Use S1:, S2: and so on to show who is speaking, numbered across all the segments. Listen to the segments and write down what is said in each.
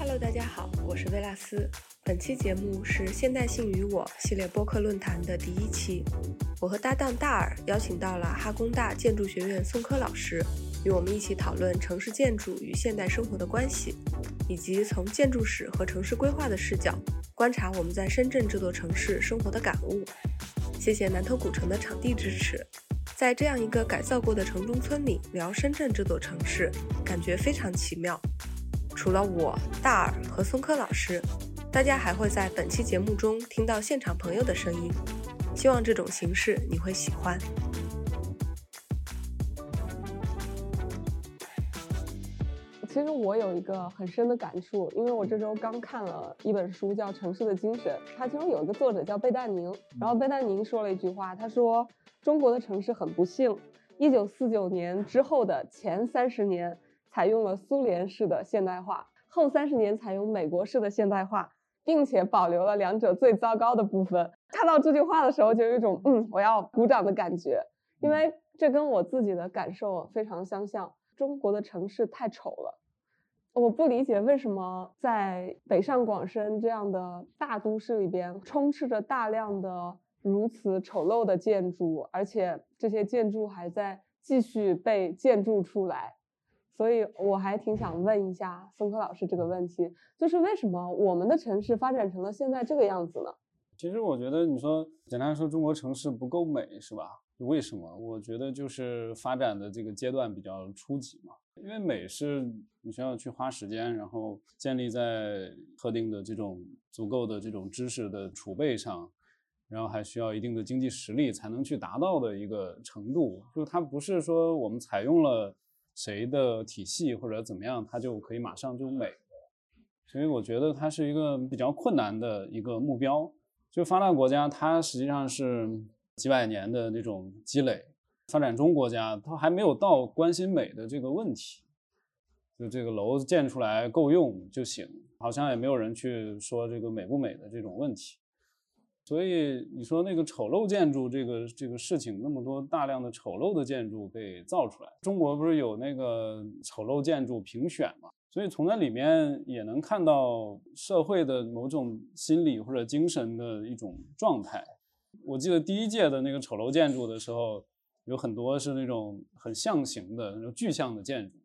S1: Hello，大家好，我是维拉斯。本期节目是《现代性与我》系列播客论坛的第一期。我和搭档大耳邀请到了哈工大建筑学院宋科老师，与我们一起讨论城市建筑与现代生活的关系，以及从建筑史和城市规划的视角观察我们在深圳这座城市生活的感悟。谢谢南头古城的场地支持。在这样一个改造过的城中村里聊深圳这座城市，感觉非常奇妙。除了我、大耳和松科老师，大家还会在本期节目中听到现场朋友的声音。希望这种形式你会喜欢。
S2: 其实我有一个很深的感触，因为我这周刚看了一本书，叫《城市的精神》，它其中有一个作者叫贝淡宁，然后贝淡宁说了一句话，他说。中国的城市很不幸，一九四九年之后的前三十年采用了苏联式的现代化，后三十年采用美国式的现代化，并且保留了两者最糟糕的部分。看到这句话的时候，就有一种嗯，我要鼓掌的感觉，因为这跟我自己的感受非常相像。中国的城市太丑了，我不理解为什么在北上广深这样的大都市里边，充斥着大量的。如此丑陋的建筑，而且这些建筑还在继续被建筑出来，所以我还挺想问一下松科老师这个问题，就是为什么我们的城市发展成了现在这个样子呢？
S3: 其实我觉得，你说简单说，中国城市不够美是吧？为什么？我觉得就是发展的这个阶段比较初级嘛，因为美是你需要去花时间，然后建立在特定的这种足够的这种知识的储备上。然后还需要一定的经济实力才能去达到的一个程度，就是它不是说我们采用了谁的体系或者怎么样，它就可以马上就美。所以我觉得它是一个比较困难的一个目标。就发达国家，它实际上是几百年的那种积累；发展中国家，它还没有到关心美的这个问题，就这个楼建出来够用就行，好像也没有人去说这个美不美的这种问题。所以你说那个丑陋建筑这个这个事情，那么多大量的丑陋的建筑被造出来，中国不是有那个丑陋建筑评选嘛？所以从那里面也能看到社会的某种心理或者精神的一种状态。我记得第一届的那个丑陋建筑的时候，有很多是那种很象形的那种具象的建筑。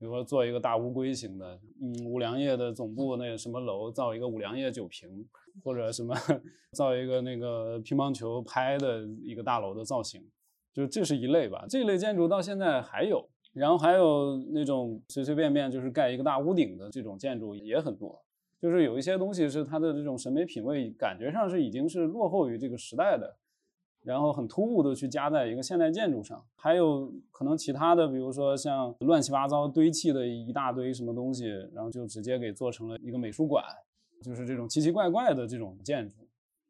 S3: 比如说做一个大乌龟型的，嗯，五粮液的总部那个什么楼造一个五粮液酒瓶，或者什么 造一个那个乒乓球拍的一个大楼的造型，就这是一类吧。这类建筑到现在还有，然后还有那种随随便便就是盖一个大屋顶的这种建筑也很多。就是有一些东西是它的这种审美品味感觉上是已经是落后于这个时代的。然后很突兀的去加在一个现代建筑上，还有可能其他的，比如说像乱七八糟堆砌的一大堆什么东西，然后就直接给做成了一个美术馆，就是这种奇奇怪怪的这种建筑。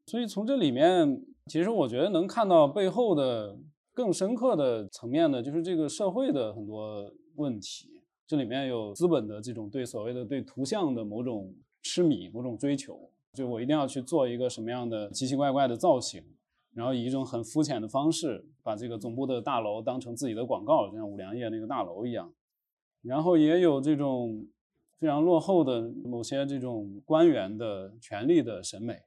S3: 所以从这里面，其实我觉得能看到背后的更深刻的层面的，就是这个社会的很多问题。这里面有资本的这种对所谓的对图像的某种痴迷、某种追求，就我一定要去做一个什么样的奇奇怪怪的造型。然后以一种很肤浅的方式，把这个总部的大楼当成自己的广告，就像五粮液那个大楼一样。然后也有这种非常落后的某些这种官员的权力的审美，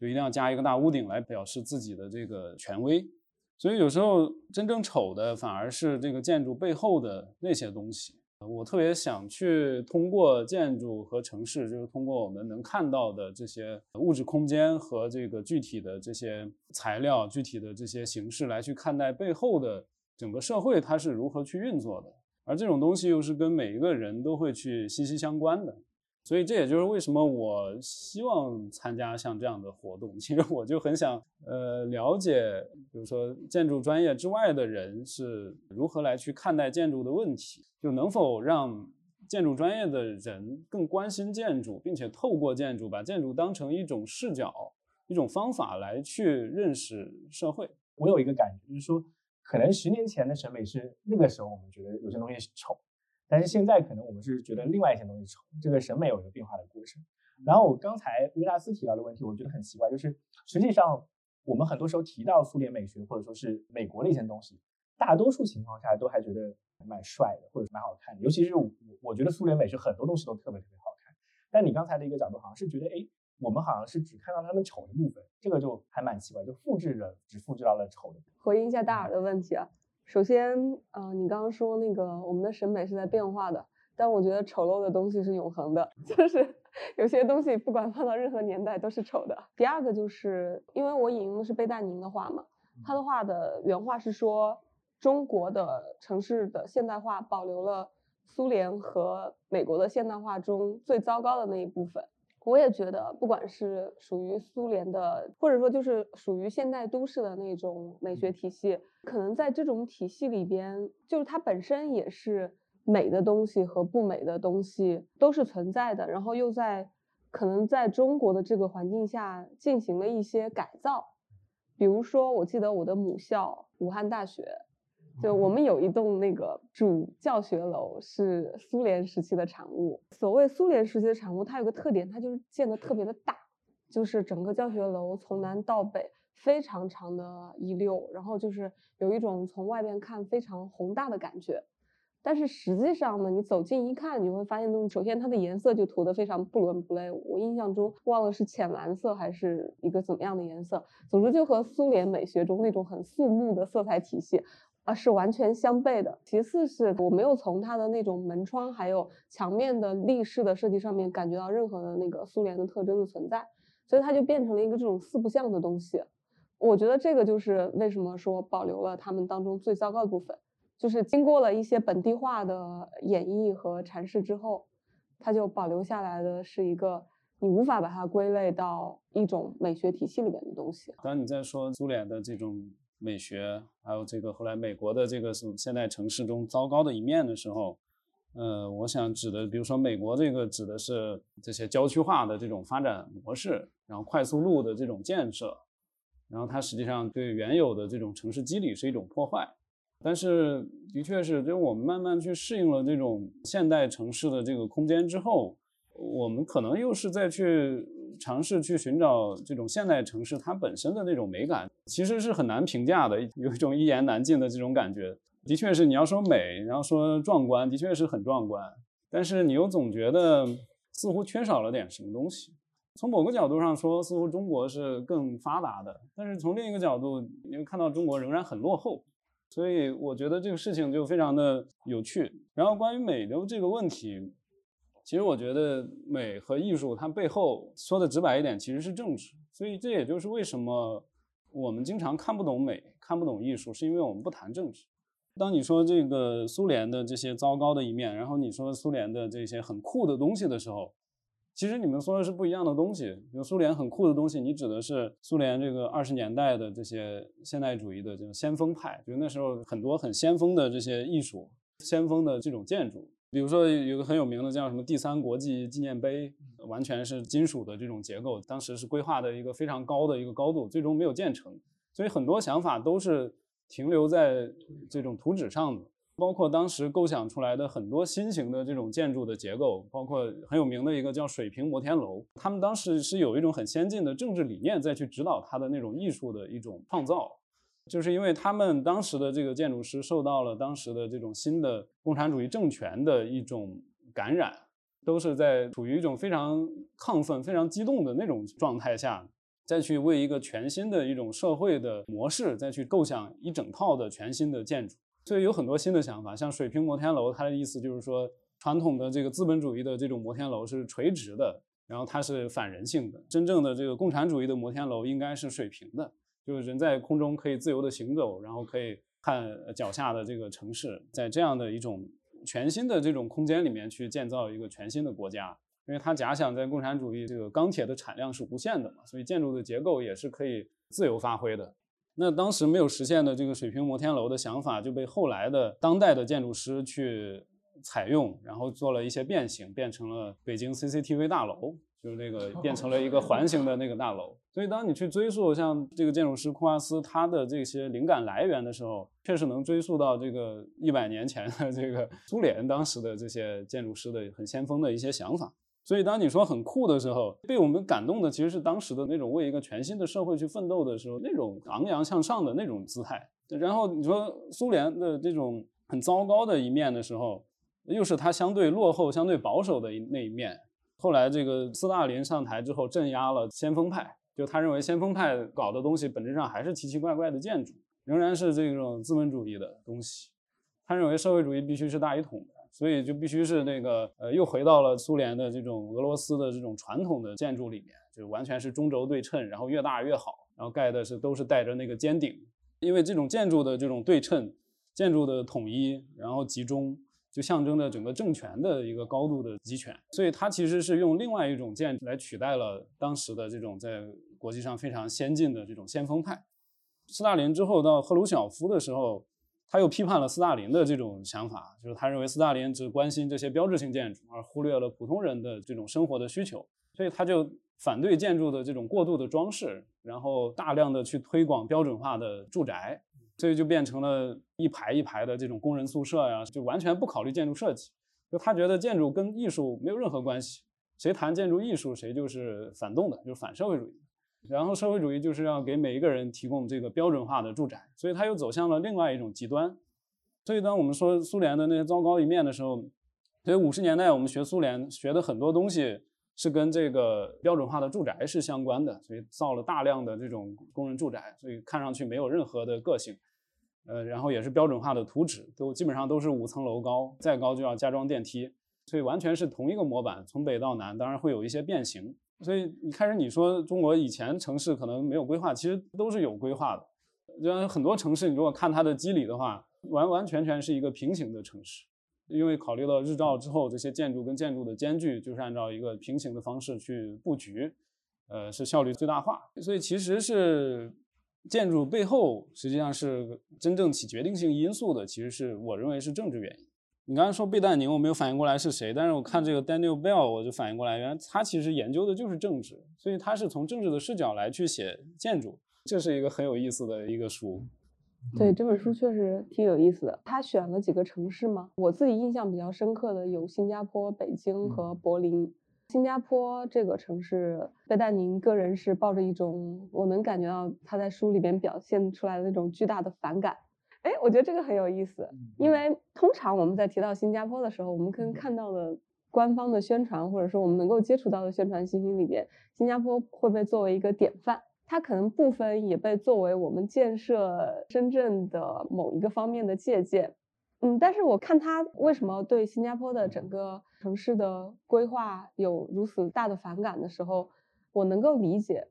S3: 就一定要加一个大屋顶来表示自己的这个权威。所以有时候真正丑的反而是这个建筑背后的那些东西。我特别想去通过建筑和城市，就是通过我们能看到的这些物质空间和这个具体的这些材料、具体的这些形式来去看待背后的整个社会它是如何去运作的，而这种东西又是跟每一个人都会去息息相关的。所以这也就是为什么我希望参加像这样的活动。其实我就很想，呃，了解，比如说建筑专业之外的人是如何来去看待建筑的问题，就能否让建筑专业的人更关心建筑，并且透过建筑把建筑当成一种视角、一种方法来去认识社会。
S4: 我有一个感觉，就是说，可能十年前的审美是那个时候我们觉得有些东西丑。但是现在可能我们是觉得另外一些东西丑，这个审美有一个变化的过程。然后我刚才维纳斯提到的问题，我觉得很奇怪，就是实际上我们很多时候提到苏联美学或者说是美国的一些东西，大多数情况下都还觉得蛮帅的或者蛮好看的。尤其是我我觉得苏联美学很多东西都特别特别好看。但你刚才的一个角度好像是觉得，哎，我们好像是只看到他们丑的部分，这个就还蛮奇怪，就复制着只复制到了丑的。
S2: 回应一下大耳的问题啊，首先，呃，你刚刚说那个我们的审美是在变化的，但我觉得丑陋的东西是永恒的，就是有些东西不管放到任何年代都是丑的。第二个就是因为我引用的是贝淡宁的话嘛，他的话的原话是说。中国的城市的现代化保留了苏联和美国的现代化中最糟糕的那一部分。我也觉得，不管是属于苏联的，或者说就是属于现代都市的那种美学体系，可能在这种体系里边，就是它本身也是美的东西和不美的东西都是存在的，然后又在可能在中国的这个环境下进行了一些改造。比如说，我记得我的母校武汉大学。就我们有一栋那个主教学楼是苏联时期的产物。所谓苏联时期的产物，它有个特点，它就是建的特别的大，就是整个教学楼从南到北非常长的一溜，然后就是有一种从外边看非常宏大的感觉。但是实际上呢，你走近一看，你会发现，首先它的颜色就涂得非常不伦不类。我印象中忘了是浅蓝色还是一个怎么样的颜色，总之就和苏联美学中那种很肃穆的色彩体系。啊，是完全相悖的。其次是我没有从它的那种门窗还有墙面的立式的设计上面感觉到任何的那个苏联的特征的存在，所以它就变成了一个这种四不像的东西。我觉得这个就是为什么说保留了他们当中最糟糕的部分，就是经过了一些本地化的演绎和阐释之后，它就保留下来的是一个你无法把它归类到一种美学体系里面的东西。
S3: 当你在说苏联的这种。美学，还有这个后来美国的这个是现代城市中糟糕的一面的时候，呃，我想指的，比如说美国这个指的是这些郊区化的这种发展模式，然后快速路的这种建设，然后它实际上对原有的这种城市机理是一种破坏。但是的确是，就是我们慢慢去适应了这种现代城市的这个空间之后，我们可能又是在去。尝试去寻找这种现代城市它本身的那种美感，其实是很难评价的，有一种一言难尽的这种感觉。的确是你要说美，然后说壮观，的确是很壮观，但是你又总觉得似乎缺少了点什么东西。从某个角度上说，似乎中国是更发达的，但是从另一个角度，你会看到中国仍然很落后。所以我觉得这个事情就非常的有趣。然后关于美的这个问题。其实我觉得美和艺术，它背后说的直白一点，其实是政治。所以这也就是为什么我们经常看不懂美，看不懂艺术，是因为我们不谈政治。当你说这个苏联的这些糟糕的一面，然后你说苏联的这些很酷的东西的时候，其实你们说的是不一样的东西。比如苏联很酷的东西，你指的是苏联这个二十年代的这些现代主义的这种先锋派，就那时候很多很先锋的这些艺术，先锋的这种建筑。比如说有个很有名的叫什么第三国际纪念碑，完全是金属的这种结构，当时是规划的一个非常高的一个高度，最终没有建成，所以很多想法都是停留在这种图纸上的。包括当时构想出来的很多新型的这种建筑的结构，包括很有名的一个叫水平摩天楼，他们当时是有一种很先进的政治理念再去指导它的那种艺术的一种创造。就是因为他们当时的这个建筑师受到了当时的这种新的共产主义政权的一种感染，都是在处于一种非常亢奋、非常激动的那种状态下，再去为一个全新的一种社会的模式再去构想一整套的全新的建筑，所以有很多新的想法。像水平摩天楼，它的意思就是说，传统的这个资本主义的这种摩天楼是垂直的，然后它是反人性的；真正的这个共产主义的摩天楼应该是水平的。就是人在空中可以自由的行走，然后可以看脚下的这个城市，在这样的一种全新的这种空间里面去建造一个全新的国家，因为他假想在共产主义这个钢铁的产量是无限的嘛，所以建筑的结构也是可以自由发挥的。那当时没有实现的这个水平摩天楼的想法，就被后来的当代的建筑师去采用，然后做了一些变形，变成了北京 CCTV 大楼。就是那个变成了一个环形的那个大楼，所以当你去追溯像这个建筑师库阿斯他的这些灵感来源的时候，确实能追溯到这个一百年前的这个苏联当时的这些建筑师的很先锋的一些想法。所以当你说很酷的时候，被我们感动的其实是当时的那种为一个全新的社会去奋斗的时候那种昂扬向上的那种姿态。然后你说苏联的这种很糟糕的一面的时候，又是它相对落后、相对保守的那一面。后来这个斯大林上台之后，镇压了先锋派，就他认为先锋派搞的东西本质上还是奇奇怪怪的建筑，仍然是这种资本主义的东西。他认为社会主义必须是大一统的，所以就必须是那个呃，又回到了苏联的这种俄罗斯的这种传统的建筑里面，就完全是中轴对称，然后越大越好，然后盖的是都是带着那个尖顶，因为这种建筑的这种对称、建筑的统一，然后集中。就象征着整个政权的一个高度的集权，所以它其实是用另外一种建筑来取代了当时的这种在国际上非常先进的这种先锋派。斯大林之后到赫鲁晓夫的时候，他又批判了斯大林的这种想法，就是他认为斯大林只关心这些标志性建筑，而忽略了普通人的这种生活的需求，所以他就反对建筑的这种过度的装饰，然后大量的去推广标准化的住宅。所以就变成了一排一排的这种工人宿舍呀，就完全不考虑建筑设计。就他觉得建筑跟艺术没有任何关系，谁谈建筑艺术，谁就是反动的，就是反社会主义。然后社会主义就是要给每一个人提供这个标准化的住宅，所以他又走向了另外一种极端。所以当我们说苏联的那些糟糕一面的时候，所以五十年代我们学苏联学的很多东西是跟这个标准化的住宅是相关的，所以造了大量的这种工人住宅，所以看上去没有任何的个性。呃，然后也是标准化的图纸，都基本上都是五层楼高，再高就要加装电梯，所以完全是同一个模板，从北到南，当然会有一些变形。所以一开始你说中国以前城市可能没有规划，其实都是有规划的。就像很多城市，你如果看它的机理的话，完完全全是一个平行的城市，因为考虑到日照之后这些建筑跟建筑的间距，就是按照一个平行的方式去布局，呃，是效率最大化。所以其实是。建筑背后实际上是真正起决定性因素的，其实是我认为是政治原因。你刚才说贝淡宁，我没有反应过来是谁，但是我看这个 Daniel Bell，我就反应过来，原来他其实研究的就是政治，所以他是从政治的视角来去写建筑，这是一个很有意思的一个书。
S2: 对，这本书确实挺有意思的。他选了几个城市吗？我自己印象比较深刻的有新加坡、北京和柏林。新加坡这个城市，贝淡宁个人是抱着一种，我能感觉到他在书里边表现出来的那种巨大的反感。哎，我觉得这个很有意思，因为通常我们在提到新加坡的时候，我们可能看到的官方的宣传，或者说我们能够接触到的宣传信息里边，新加坡会被作为一个典范，它可能部分也被作为我们建设深圳的某一个方面的借鉴。嗯，但是我看他为什么对新加坡的整个城市的规划有如此大的反感的时候，我能够理解，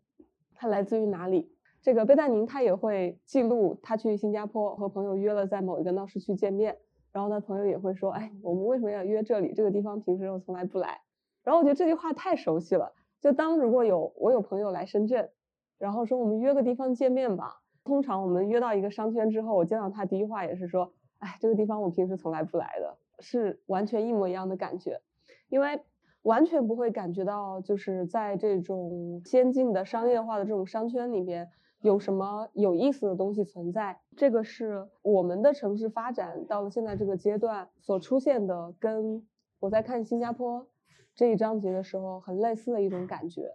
S2: 它来自于哪里。这个贝淡宁他也会记录他去新加坡和朋友约了在某一个闹市区见面，然后他朋友也会说，哎，我们为什么要约这里？这个地方平时我从来不来。然后我觉得这句话太熟悉了。就当如果有我有朋友来深圳，然后说我们约个地方见面吧，通常我们约到一个商圈之后，我见到他第一话也是说。哎，这个地方我平时从来不来的，是完全一模一样的感觉，因为完全不会感觉到就是在这种先进的商业化的这种商圈里边有什么有意思的东西存在。这个是我们的城市发展到了现在这个阶段所出现的，跟我在看新加坡这一章节的时候很类似的一种感觉。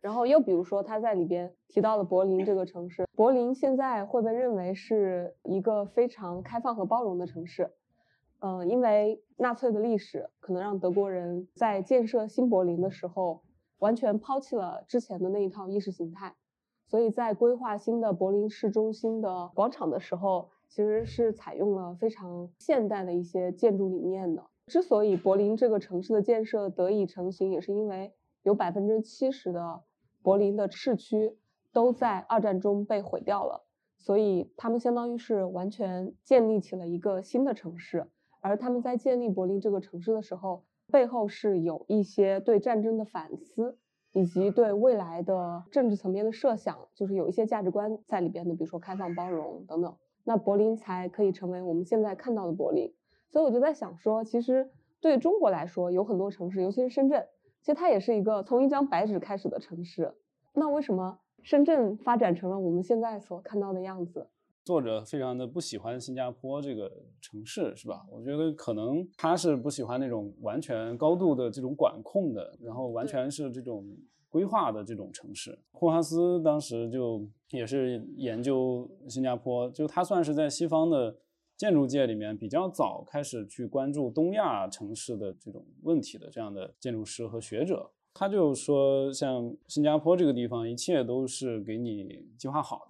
S2: 然后又比如说，他在里边提到了柏林这个城市。柏林现在会被认为是一个非常开放和包容的城市。嗯，因为纳粹的历史可能让德国人在建设新柏林的时候，完全抛弃了之前的那一套意识形态，所以在规划新的柏林市中心的广场的时候，其实是采用了非常现代的一些建筑理念的。之所以柏林这个城市的建设得以成型，也是因为有百分之七十的。柏林的市区都在二战中被毁掉了，所以他们相当于是完全建立起了一个新的城市。而他们在建立柏林这个城市的时候，背后是有一些对战争的反思，以及对未来的政治层面的设想，就是有一些价值观在里边的，比如说开放、包容等等。那柏林才可以成为我们现在看到的柏林。所以我就在想说，其实对中国来说，有很多城市，尤其是深圳。其实它也是一个从一张白纸开始的城市，那为什么深圳发展成了我们现在所看到的样子？
S3: 作者非常的不喜欢新加坡这个城市，是吧？我觉得可能他是不喜欢那种完全高度的这种管控的，然后完全是这种规划的这种城市。霍华斯当时就也是研究新加坡，就他算是在西方的。建筑界里面比较早开始去关注东亚城市的这种问题的这样的建筑师和学者。他就说，像新加坡这个地方，一切都是给你计划好的。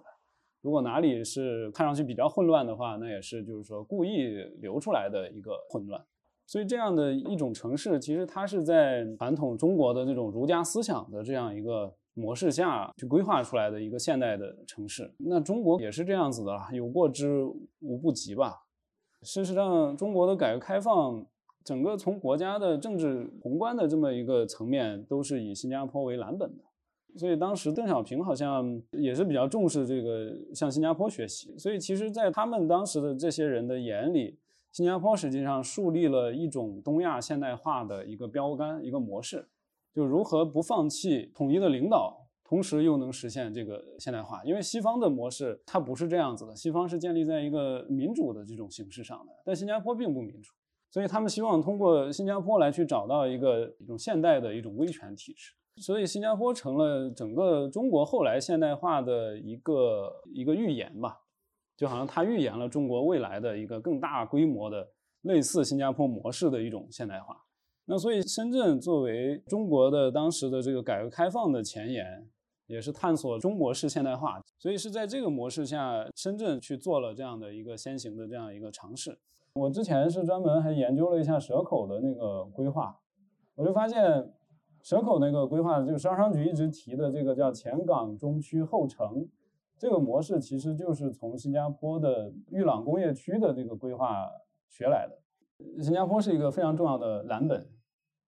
S3: 如果哪里是看上去比较混乱的话，那也是就是说故意留出来的一个混乱。所以这样的一种城市，其实它是在传统中国的这种儒家思想的这样一个模式下去规划出来的一个现代的城市。那中国也是这样子的，有过之无不及吧。事实上，中国的改革开放。整个从国家的政治宏观的这么一个层面，都是以新加坡为蓝本的，所以当时邓小平好像也是比较重视这个向新加坡学习。所以其实，在他们当时的这些人的眼里，新加坡实际上树立了一种东亚现代化的一个标杆、一个模式，就如何不放弃统一的领导，同时又能实现这个现代化。因为西方的模式它不是这样子的，西方是建立在一个民主的这种形式上的，但新加坡并不民主。所以他们希望通过新加坡来去找到一个一种现代的一种威权体制，所以新加坡成了整个中国后来现代化的一个一个预言吧，就好像它预言了中国未来的一个更大规模的类似新加坡模式的一种现代化。那所以深圳作为中国的当时的这个改革开放的前沿，也是探索中国式现代化，所以是在这个模式下，深圳去做了这样的一个先行的这样一个尝试。我之前是专门还研究了一下蛇口的那个规划，我就发现蛇口那个规划，就是招商局一直提的这个叫前港中区后城这个模式，其实就是从新加坡的玉朗工业区的这个规划学来的。新加坡是一个非常重要的蓝本，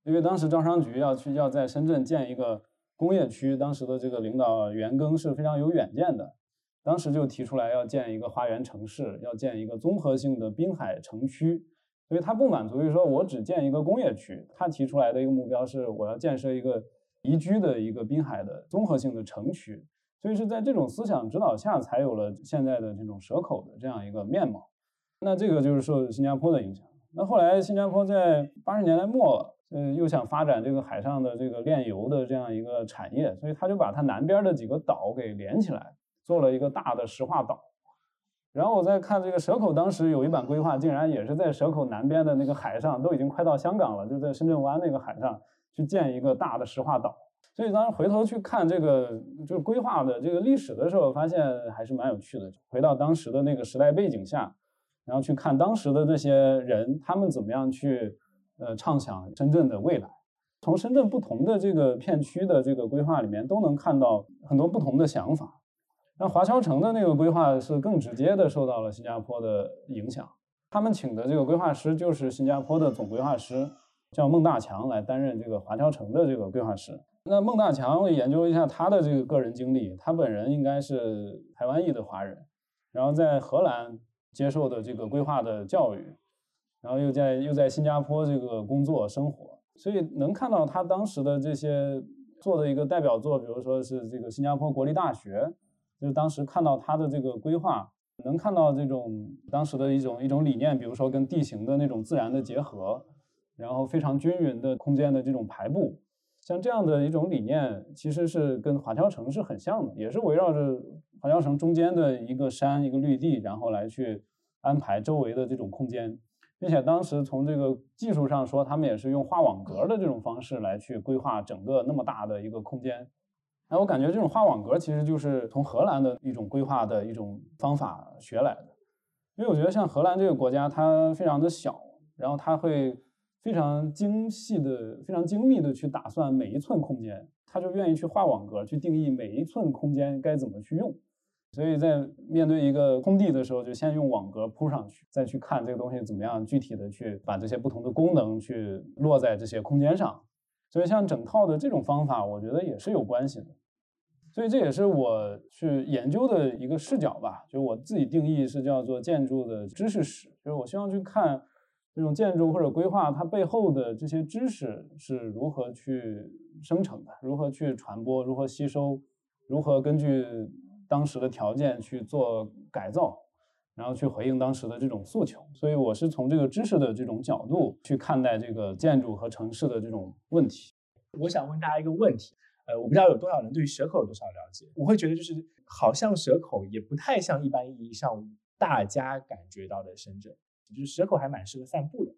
S3: 因为当时招商局要去要在深圳建一个工业区，当时的这个领导袁庚是非常有远见的。当时就提出来要建一个花园城市，要建一个综合性的滨海城区，所以他不满足于说我只建一个工业区，他提出来的一个目标是我要建设一个宜居的一个滨海的综合性的城区，所以是在这种思想指导下才有了现在的这种蛇口的这样一个面貌。那这个就是受新加坡的影响。那后来新加坡在八十年代末，嗯，又想发展这个海上的这个炼油的这样一个产业，所以他就把它南边的几个岛给连起来。做了一个大的石化岛，然后我再看这个蛇口，当时有一版规划，竟然也是在蛇口南边的那个海上，都已经快到香港了，就在深圳湾那个海上去建一个大的石化岛。所以当时回头去看这个就是规划的这个历史的时候，发现还是蛮有趣的。回到当时的那个时代背景下，然后去看当时的这些人，他们怎么样去呃畅想深圳的未来。从深圳不同的这个片区的这个规划里面，都能看到很多不同的想法。那华侨城的那个规划是更直接的受到了新加坡的影响，他们请的这个规划师就是新加坡的总规划师，叫孟大强来担任这个华侨城的这个规划师。那孟大强研究一下他的这个个人经历，他本人应该是台湾裔的华人，然后在荷兰接受的这个规划的教育，然后又在又在新加坡这个工作生活，所以能看到他当时的这些做的一个代表作，比如说是这个新加坡国立大学。就是当时看到他的这个规划，能看到这种当时的一种一种理念，比如说跟地形的那种自然的结合，然后非常均匀的空间的这种排布，像这样的一种理念，其实是跟华侨城是很像的，也是围绕着华侨城中间的一个山一个绿地，然后来去安排周围的这种空间，并且当时从这个技术上说，他们也是用画网格的这种方式来去规划整个那么大的一个空间。那我感觉这种画网格其实就是从荷兰的一种规划的一种方法学来的，因为我觉得像荷兰这个国家，它非常的小，然后它会非常精细的、非常精密的去打算每一寸空间，他就愿意去画网格，去定义每一寸空间该怎么去用。所以在面对一个空地的时候，就先用网格铺上去，再去看这个东西怎么样具体的去把这些不同的功能去落在这些空间上。所以像整套的这种方法，我觉得也是有关系的。所以这也是我去研究的一个视角吧，就我自己定义是叫做建筑的知识史，就是我希望去看这种建筑或者规划它背后的这些知识是如何去生成的，如何去传播，如何吸收，如何根据当时的条件去做改造，然后去回应当时的这种诉求。所以我是从这个知识的这种角度去看待这个建筑和城市的这种问题。
S4: 我想问大家一个问题。呃，我不知道有多少人对于蛇口有多少了解。我会觉得，就是好像蛇口也不太像一般意义上大家感觉到的深圳，就是蛇口还蛮适合散步的，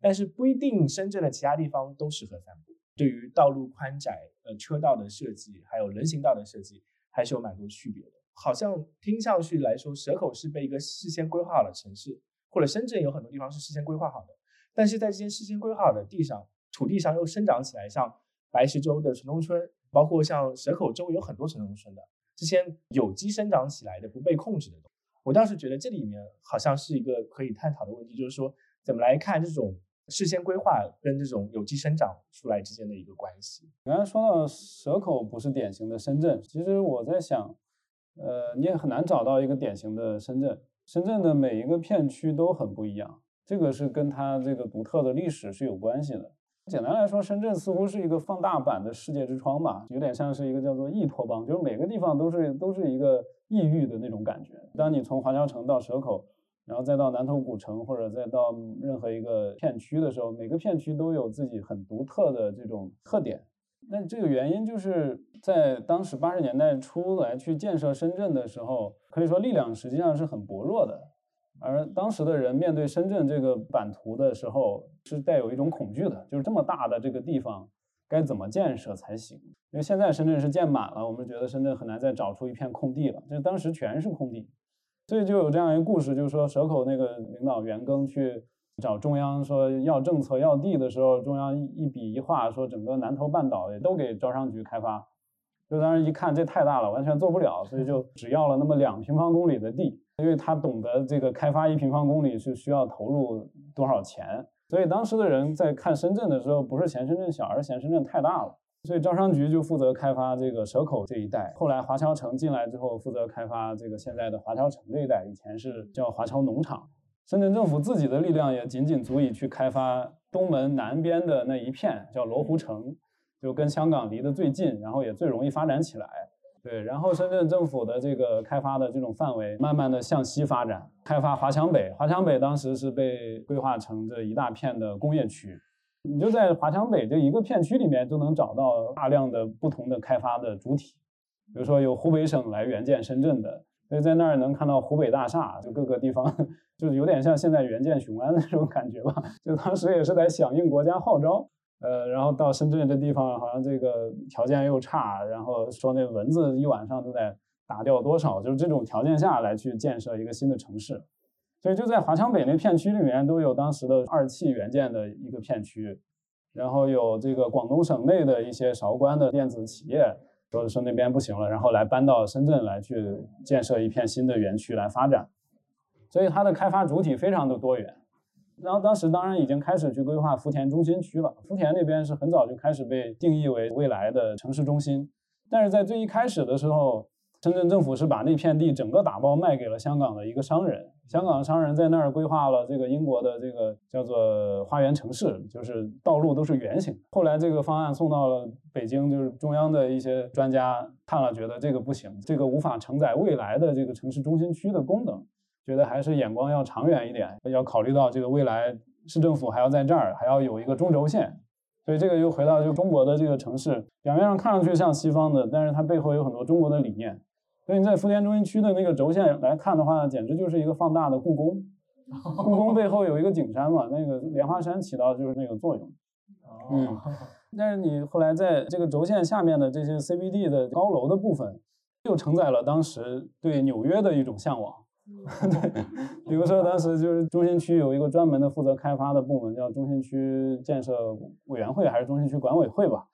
S4: 但是不一定深圳的其他地方都适合散步。对于道路宽窄、呃车道的设计，还有人行道的设计，还是有蛮多区别的。好像听上去来说，蛇口是被一个事先规划好的城市，或者深圳有很多地方是事先规划好的，但是在这些事先规划好的地上、土地上又生长起来，像白石洲的城中村，包括像蛇口周围有很多城中村的，这些有机生长起来的不被控制的东西，我倒是觉得这里面好像是一个可以探讨的问题，就是说怎么来看这种。事先规划跟这种有机生长出来之间的一个关系。
S3: 刚才说到蛇口不是典型的深圳，其实我在想，呃，你也很难找到一个典型的深圳。深圳的每一个片区都很不一样，这个是跟它这个独特的历史是有关系的。简单来说，深圳似乎是一个放大版的世界之窗吧，有点像是一个叫做异托邦，就是每个地方都是都是一个异域的那种感觉。当你从华侨城到蛇口。然后再到南头古城，或者再到任何一个片区的时候，每个片区都有自己很独特的这种特点。那这个原因就是在当时八十年代初来去建设深圳的时候，可以说力量实际上是很薄弱的。而当时的人面对深圳这个版图的时候，是带有一种恐惧的，就是这么大的这个地方该怎么建设才行？因为现在深圳是建满了，我们觉得深圳很难再找出一片空地了，就当时全是空地。所以就有这样一个故事，就是说蛇口那个领导袁庚去找中央说要政策要地的时候，中央一笔一画说整个南头半岛也都给招商局开发，就当时一看这太大了，完全做不了，所以就只要了那么两平方公里的地，因为他懂得这个开发一平方公里是需要投入多少钱，所以当时的人在看深圳的时候，不是嫌深圳小，而是嫌深圳太大了。所以招商局就负责开发这个蛇口这一带，后来华侨城进来之后，负责开发这个现在的华侨城这一带，以前是叫华侨农场。深圳政府自己的力量也仅仅足以去开发东门南边的那一片，叫罗湖城，就跟香港离得最近，然后也最容易发展起来。对，然后深圳政府的这个开发的这种范围，慢慢的向西发展，开发华强北。华强北当时是被规划成这一大片的工业区。你就在华强北这一个片区里面，就能找到大量的不同的开发的主体，比如说有湖北省来援建深圳的，所以在那儿能看到湖北大厦，就各个地方，就是有点像现在援建雄安那种感觉吧。就当时也是在响应国家号召，呃，然后到深圳这地方，好像这个条件又差，然后说那蚊子一晚上都得打掉多少，就是这种条件下来去建设一个新的城市。所以就在华强北那片区里面，都有当时的二汽援建的一个片区，然后有这个广东省内的一些韶关的电子企业，说说那边不行了，然后来搬到深圳来去建设一片新的园区来发展。所以它的开发主体非常的多元。然后当时当然已经开始去规划福田中心区了，福田那边是很早就开始被定义为未来的城市中心，但是在最一开始的时候。深圳政府是把那片地整个打包卖给了香港的一个商人，香港商人在那儿规划了这个英国的这个叫做花园城市，就是道路都是圆形。后来这个方案送到了北京，就是中央的一些专家看了，觉得这个不行，这个无法承载未来的这个城市中心区的功能，觉得还是眼光要长远一点，要考虑到这个未来市政府还要在这儿，还要有一个中轴线。所以这个又回到就中国的这个城市，表面上看上去像西方的，但是它背后有很多中国的理念。所以你在福田中心区的那个轴线来看的话，简直就是一个放大的故宫。故宫背后有一个景山嘛，那个莲花山起到就是那个作用。嗯，但是你后来在这个轴线下面的这些 CBD 的高楼的部分，又承载了当时对纽约的一种向往。对，比如说当时就是中心区有一个专门的负责开发的部门，叫中心区建设委员会还是中心区管委会吧？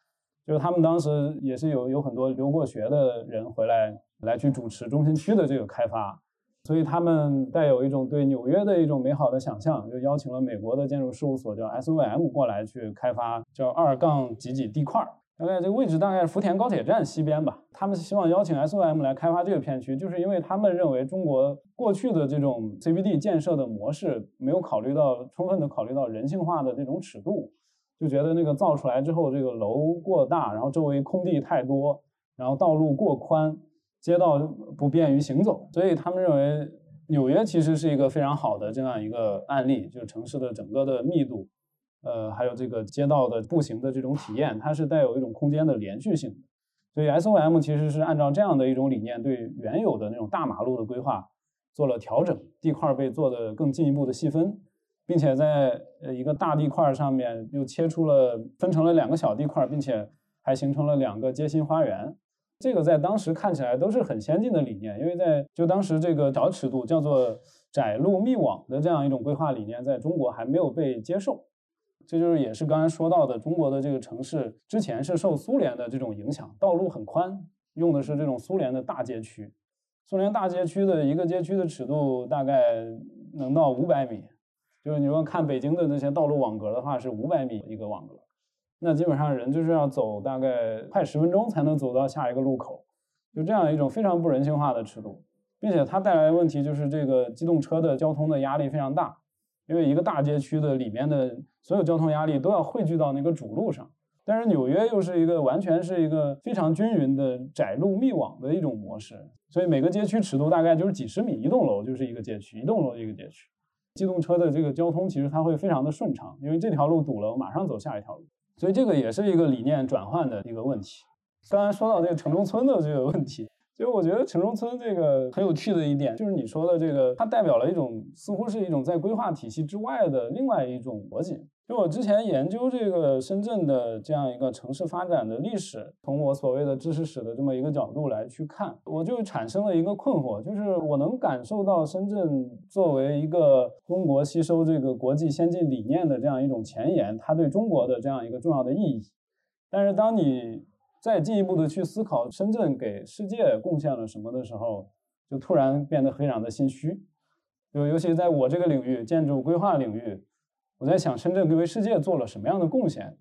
S3: 就是他们当时也是有有很多留过学的人回来。来去主持中心区的这个开发，所以他们带有一种对纽约的一种美好的想象，就邀请了美国的建筑事务所叫 SOM 过来去开发叫二杠几几地块，大概这个位置大概是福田高铁站西边吧。他们希望邀请 SOM 来开发这个片区，就是因为他们认为中国过去的这种 CBD 建设的模式没有考虑到充分的考虑到人性化的这种尺度，就觉得那个造出来之后这个楼过大，然后周围空地太多，然后道路过宽。街道不便于行走，所以他们认为纽约其实是一个非常好的这样一个案例，就是城市的整个的密度，呃，还有这个街道的步行的这种体验，它是带有一种空间的连续性的。所以 SOM 其实是按照这样的一种理念，对原有的那种大马路的规划做了调整，地块被做的更进一步的细分，并且在呃一个大地块上面又切出了分成了两个小地块，并且还形成了两个街心花园。这个在当时看起来都是很先进的理念，因为在就当时这个小尺度叫做窄路密网的这样一种规划理念，在中国还没有被接受。这就是也是刚才说到的，中国的这个城市之前是受苏联的这种影响，道路很宽，用的是这种苏联的大街区。苏联大街区的一个街区的尺度大概能到五百米，就是你说看北京的那些道路网格的话，是五百米一个网格，那基本上人就是要走大概快十分钟才能走到下一个路口，就这样一种非常不人性化的尺度，并且它带来的问题就是这个机动车的交通的压力非常大，因为一个大街区的里面的所有交通压力都要汇聚到那个主路上。但是纽约又是一个完全是一个非常均匀的窄路密网的一种模式，所以每个街区尺度大概就是几十米，一栋楼就是一个街区，一栋楼一个街区。机动车的这个交通其实它会非常的顺畅，因为这条路堵了，我马上走下一条路。所以这个也是一个理念转换的一个问题。刚才说到这个城中村的这个问题，其实我觉得城中村这个很有趣的一点，就是你说的这个，它代表了一种似乎是一种在规划体系之外的另外一种逻辑。就我之前研究这个深圳的这样一个城市发展的历史，从我所谓的知识史的这么一个角度来去看，我就产生了一个困惑，就是我能感受到深圳作为一个中国吸收这个国际先进理念的这样一种前沿，它对中国的这样一个重要的意义。但是当你再进一步的去思考深圳给世界贡献了什么的时候，就突然变得非常的心虚。就尤其在我这个领域，建筑规划领域。我在想深圳为世界做了什么样的贡献，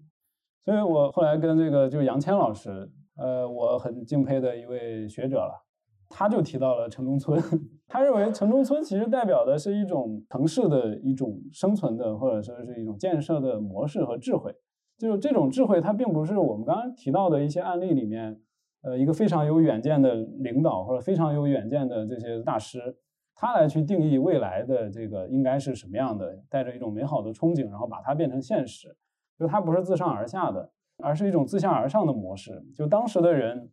S3: 所以我后来跟这个就是杨谦老师，呃，我很敬佩的一位学者了，他就提到了城中村，他认为城中村其实代表的是一种城市的一种生存的或者说是一种建设的模式和智慧，就这种智慧它并不是我们刚刚提到的一些案例里面，呃，一个非常有远见的领导或者非常有远见的这些大师。他来去定义未来的这个应该是什么样的，带着一种美好的憧憬，然后把它变成现实。就它不是自上而下的，而是一种自下而上的模式。就当时的人，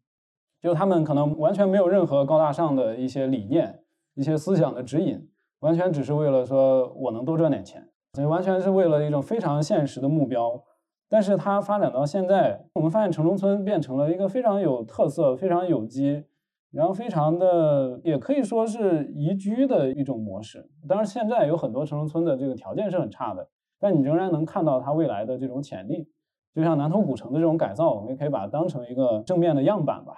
S3: 就他们可能完全没有任何高大上的一些理念、一些思想的指引，完全只是为了说我能多赚点钱，所以完全是为了一种非常现实的目标。但是它发展到现在，我们发现城中村变成了一个非常有特色、非常有机。然后非常的，也可以说是宜居的一种模式。当然，现在有很多城中村的这个条件是很差的，但你仍然能看到它未来的这种潜力。就像南头古城的这种改造，我们也可以把它当成一个正面的样板吧。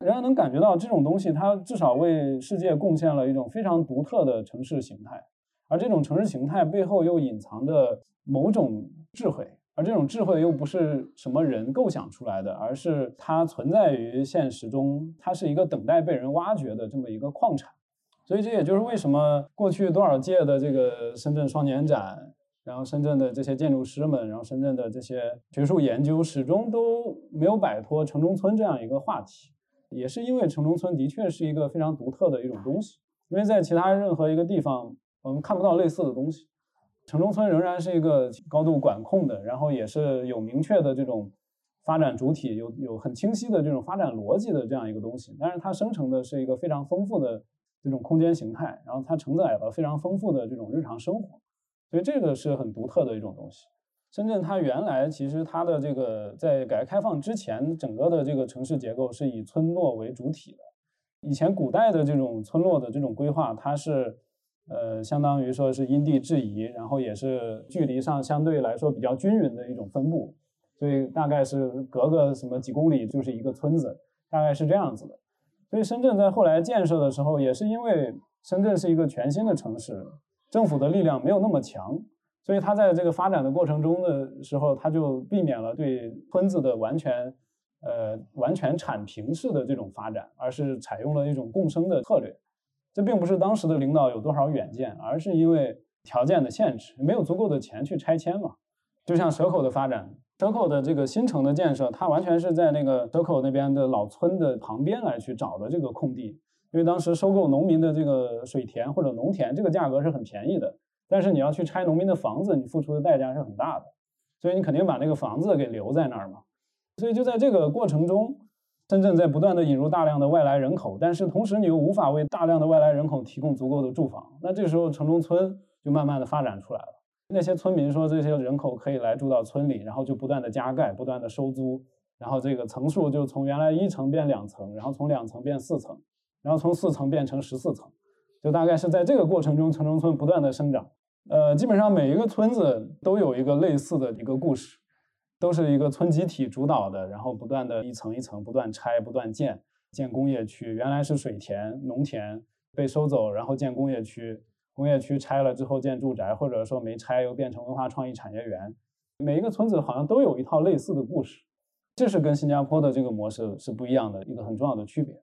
S3: 仍然能感觉到这种东西，它至少为世界贡献了一种非常独特的城市形态，而这种城市形态背后又隐藏着某种智慧。而这种智慧又不是什么人构想出来的，而是它存在于现实中，它是一个等待被人挖掘的这么一个矿产。所以这也就是为什么过去多少届的这个深圳双年展，然后深圳的这些建筑师们，然后深圳的这些学术研究始终都没有摆脱城中村这样一个话题，也是因为城中村的确是一个非常独特的一种东西，因为在其他任何一个地方我们看不到类似的东西。城中村仍然是一个高度管控的，然后也是有明确的这种发展主体，有有很清晰的这种发展逻辑的这样一个东西。但是它生成的是一个非常丰富的这种空间形态，然后它承载了非常丰富的这种日常生活，所以这个是很独特的一种东西。深圳它原来其实它的这个在改革开放之前，整个的这个城市结构是以村落为主体的。以前古代的这种村落的这种规划，它是。呃，相当于说是因地制宜，然后也是距离上相对来说比较均匀的一种分布，所以大概是隔个什么几公里就是一个村子，大概是这样子的。所以深圳在后来建设的时候，也是因为深圳是一个全新的城市，政府的力量没有那么强，所以它在这个发展的过程中的时候，它就避免了对村子的完全呃完全铲平式的这种发展，而是采用了一种共生的策略。这并不是当时的领导有多少远见，而是因为条件的限制，没有足够的钱去拆迁嘛。就像蛇口的发展，蛇口的这个新城的建设，它完全是在那个蛇口那边的老村的旁边来去找的这个空地。因为当时收购农民的这个水田或者农田，这个价格是很便宜的，但是你要去拆农民的房子，你付出的代价是很大的，所以你肯定把那个房子给留在那儿嘛。所以就在这个过程中。深圳在不断的引入大量的外来人口，但是同时你又无法为大量的外来人口提供足够的住房，那这时候城中村就慢慢的发展出来了。那些村民说这些人口可以来住到村里，然后就不断的加盖，不断的收租，然后这个层数就从原来一层变两层，然后从两层变四层，然后从四层变成十四层，就大概是在这个过程中，城中村不断的生长。呃，基本上每一个村子都有一个类似的一个故事。都是一个村集体主导的，然后不断的一层一层不断拆、不断建建工业区。原来是水田、农田被收走，然后建工业区，工业区拆了之后建住宅，或者说没拆又变成文化创意产业园。每一个村子好像都有一套类似的故事，这是跟新加坡的这个模式是不一样的一个很重要的区别。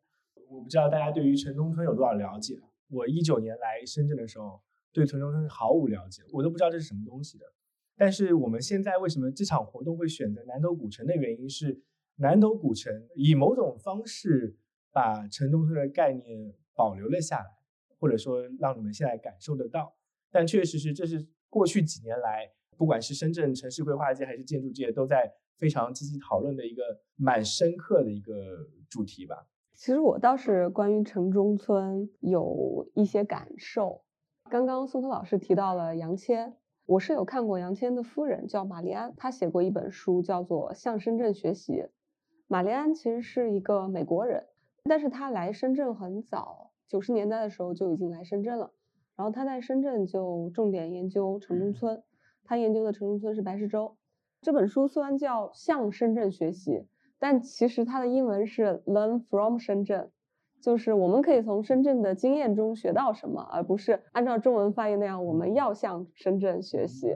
S4: 我不知道大家对于城中村有多少了解。我一九年来深圳的时候，对城中村是毫无了解，我都不知道这是什么东西的。但是我们现在为什么这场活动会选择南斗古城的原因是，南斗古城以某种方式把城中村的概念保留了下来，或者说让你们现在感受得到。但确实是，这是过去几年来，不管是深圳城市规划界还是建筑界，都在非常积极讨论的一个蛮深刻的一个主题吧。
S2: 其实我倒是关于城中村有一些感受。刚刚宋科老师提到了杨千。我是有看过杨谦的夫人叫玛丽安，她写过一本书叫做《向深圳学习》。玛丽安其实是一个美国人，但是她来深圳很早，九十年代的时候就已经来深圳了。然后她在深圳就重点研究城中村，她研究的城中村是白石洲。这本书虽然叫《向深圳学习》，但其实它的英文是 Learn from 深圳。就是我们可以从深圳的经验中学到什么，而不是按照中文翻译那样，我们要向深圳学习。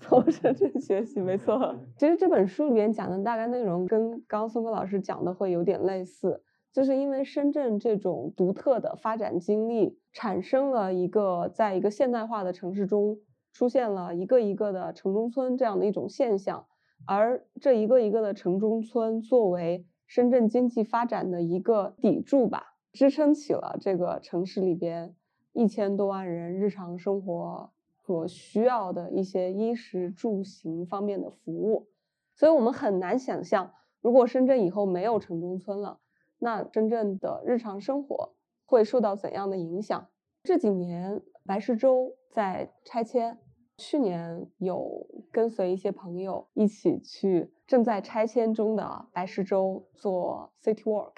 S2: 从深圳学习，没错。其实这本书里面讲的大概内容跟刚刚松哥老师讲的会有点类似，就是因为深圳这种独特的发展经历，产生了一个在一个现代化的城市中出现了一个一个的城中村这样的一种现象，而这一个一个的城中村作为。深圳经济发展的一个砥柱吧，支撑起了这个城市里边一千多万人日常生活所需要的一些衣食住行方面的服务。所以，我们很难想象，如果深圳以后没有城中村了，那真正的日常生活会受到怎样的影响？这几年，白石洲在拆迁。去年有跟随一些朋友一起去正在拆迁中的白石洲做 city walk，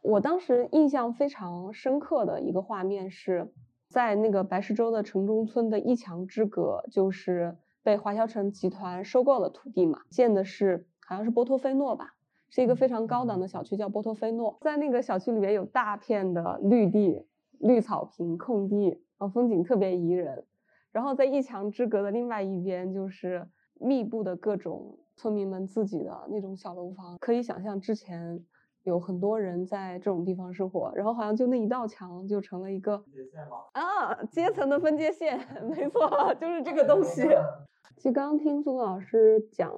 S2: 我当时印象非常深刻的一个画面是在那个白石洲的城中村的一墙之隔，就是被华侨城集团收购的土地嘛，建的是好像是波托菲诺吧，是一个非常高档的小区，叫波托菲诺，在那个小区里面有大片的绿地、绿草坪、空地，啊，风景特别宜人。然后在一墙之隔的另外一边，就是密布的各种村民们自己的那种小楼房。可以想象，之前有很多人在这种地方生活，然后好像就那一道墙就成了一个啊阶层的分界线。没错，就是这个东西。其实刚刚听苏老师讲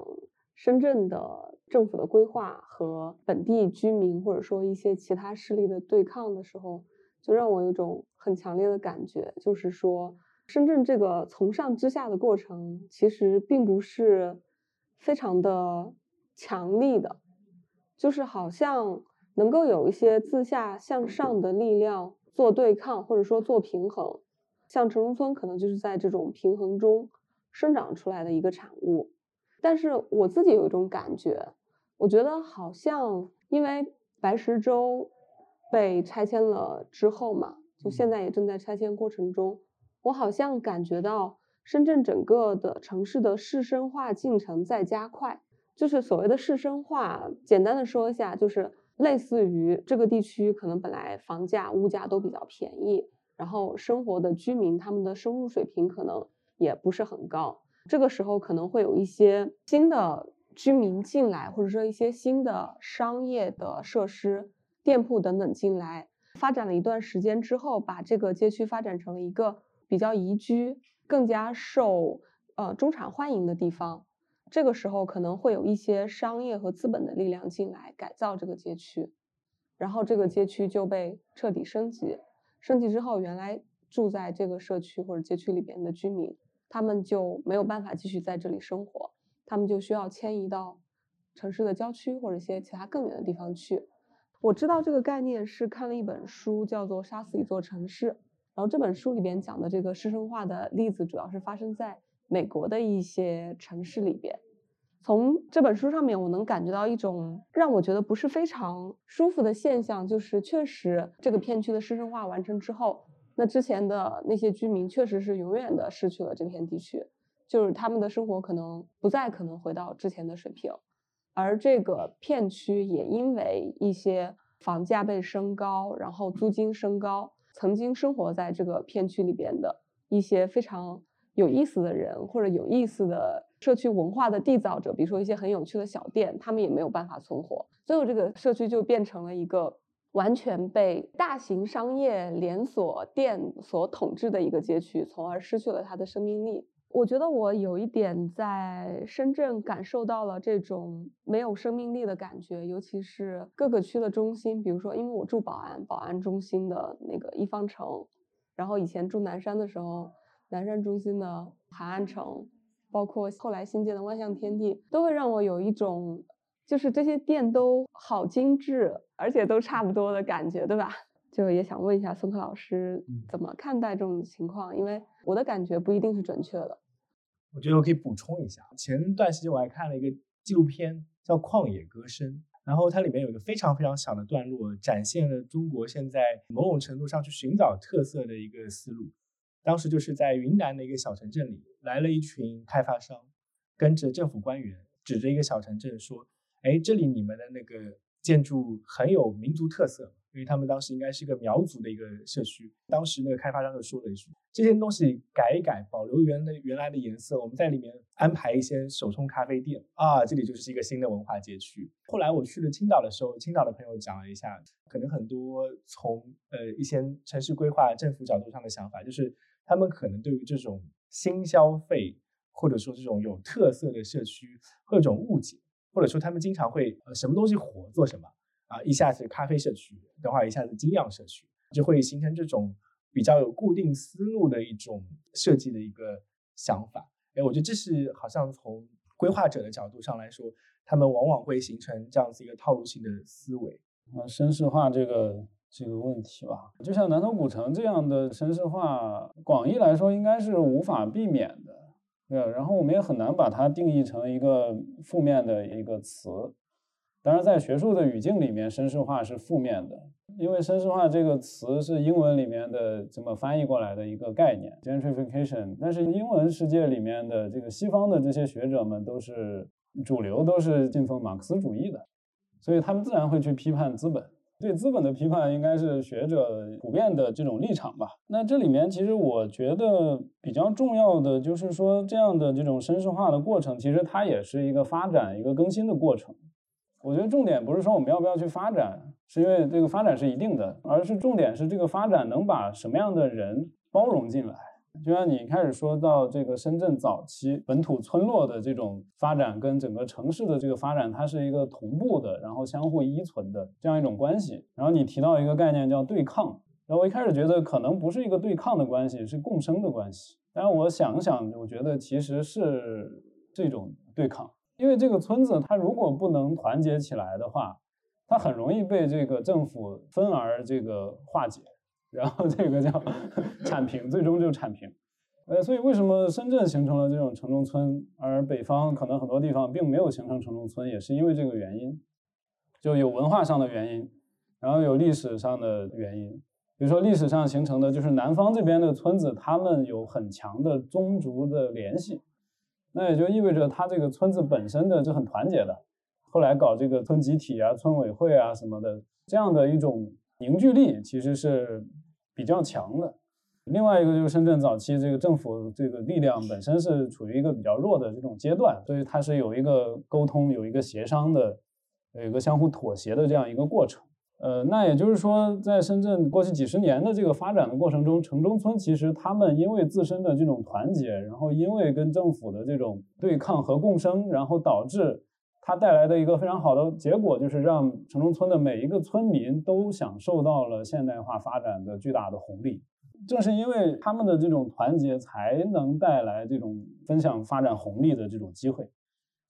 S2: 深圳的政府的规划和本地居民或者说一些其他势力的对抗的时候，就让我有一种很强烈的感觉，就是说。深圳这个从上至下的过程，其实并不是非常的强力的，就是好像能够有一些自下向上的力量做对抗，或者说做平衡。像城中村可能就是在这种平衡中生长出来的一个产物。但是我自己有一种感觉，我觉得好像因为白石洲被拆迁了之后嘛，就现在也正在拆迁过程中。我好像感觉到深圳整个的城市的市生化进程在加快，就是所谓的市生化，简单的说一下，就是类似于这个地区可能本来房价、物价都比较便宜，然后生活的居民他们的收入水平可能也不是很高，这个时候可能会有一些新的居民进来，或者说一些新的商业的设施、店铺等等进来，发展了一段时间之后，把这个街区发展成了一个。比较宜居、更加受呃中产欢迎的地方，这个时候可能会有一些商业和资本的力量进来改造这个街区，然后这个街区就被彻底升级。升级之后，原来住在这个社区或者街区里边的居民，他们就没有办法继续在这里生活，他们就需要迁移到城市的郊区或者一些其他更远的地方去。我知道这个概念是看了一本书，叫做《杀死一座城市》，然后这本书里边讲的这个师生化的例子，主要是发生在美国的一些城市里边。从这本书上面，我能感觉到一种让我觉得不是非常舒服的现象，就是确实这个片区的师生化完成之后，那之前的那些居民确实是永远的失去了这片地区，就是他们的生活可能不再可能回到之前的水平。而这个片区也因为一些房价被升高，然后租金升高，曾经生活在这个片区里边的一些非常有意思的人或者有意思的社区文化的缔造者，比如说一些很有趣的小店，他们也没有办法存活，最后这个社区就变成了一个完全被大型商业连锁店所统治的一个街区，从而失去了它的生命力。我觉得我有一点在深圳感受到了这种没有生命力的感觉，尤其是各个区的中心，比如说，因为我住宝安，宝安中心的那个一方城，然后以前住南山的时候，南山中心的海岸城，包括后来新建的万象天地，都会让我有一种，就是这些店都好精致，而且都差不多的感觉，对吧？就也想问一下孙科老师怎么看待这种情况，因为我的感觉不一定是准确的。
S4: 我觉得我可以补充一下，前段时间我还看了一个纪录片，叫《旷野歌声》，然后它里面有一个非常非常小的段落，展现了中国现在某种程度上去寻找特色的一个思路。当时就是在云南的一个小城镇里，来了一群开发商，跟着政府官员，指着一个小城镇说：“哎，这里你们的那个建筑很有民族特色。”因为他们当时应该是一个苗族的一个社区，当时那个开发商就说了一句：“这些东西改一改，保留原来原来的颜色，我们在里面安排一些手冲咖啡店啊，这里就是一个新的文化街区。”后来我去了青岛的时候，青岛的朋友讲了一下，可能很多从呃一些城市规划政府角度上的想法，就是他们可能对于这种新消费或者说这种有特色的社区会有种误解，或者说他们经常会呃什么东西火做什么。啊，一下子咖啡社区的话，一下子精酿社区，就会形成这种比较有固定思路的一种设计的一个想法。哎，我觉得这是好像从规划者的角度上来说，他们往往会形成这样子一个套路性的思维。
S3: 啊，绅士化这个这个问题吧，就像南头古城这样的绅士化，广义来说应该是无法避免的，对。然后我们也很难把它定义成一个负面的一个词。当然，在学术的语境里面，绅士化是负面的，因为绅士化这个词是英文里面的怎么翻译过来的一个概念，gentrification。但是英文世界里面的这个西方的这些学者们都是主流，都是信奉马克思主义的，所以他们自然会去批判资本。对资本的批判应该是学者普遍的这种立场吧。那这里面其实我觉得比较重要的就是说，这样的这种绅士化的过程，其实它也是一个发展、一个更新的过程。我觉得重点不是说我们要不要去发展，是因为这个发展是一定的，而是重点是这个发展能把什么样的人包容进来。就像你一开始说到这个深圳早期本土村落的这种发展，跟整个城市的这个发展，它是一个同步的，然后相互依存的这样一种关系。然后你提到一个概念叫对抗，然后我一开始觉得可能不是一个对抗的关系，是共生的关系。但是我想想，我觉得其实是这种对抗。因为这个村子，它如果不能团结起来的话，它很容易被这个政府分而这个化解，然后这个叫 铲平，最终就铲平。呃，所以为什么深圳形成了这种城中村，而北方可能很多地方并没有形成城中村，也是因为这个原因，就有文化上的原因，然后有历史上的原因。比如说历史上形成的就是南方这边的村子，他们有很强的宗族的联系。那也就意味着他这个村子本身的就很团结的，后来搞这个村集体啊、村委会啊什么的，这样的一种凝聚力其实是比较强的。另外一个就是深圳早期这个政府这个力量本身是处于一个比较弱的这种阶段，所以它是有一个沟通、有一个协商的、有一个相互妥协的这样一个过程。呃，那也就是说，在深圳过去几十年的这个发展的过程中，城中村其实他们因为自身的这种团结，然后因为跟政府的这种对抗和共生，然后导致它带来的一个非常好的结果，就是让城中村的每一个村民都享受到了现代化发展的巨大的红利。正是因为他们的这种团结，才能带来这种分享发展红利的这种机会。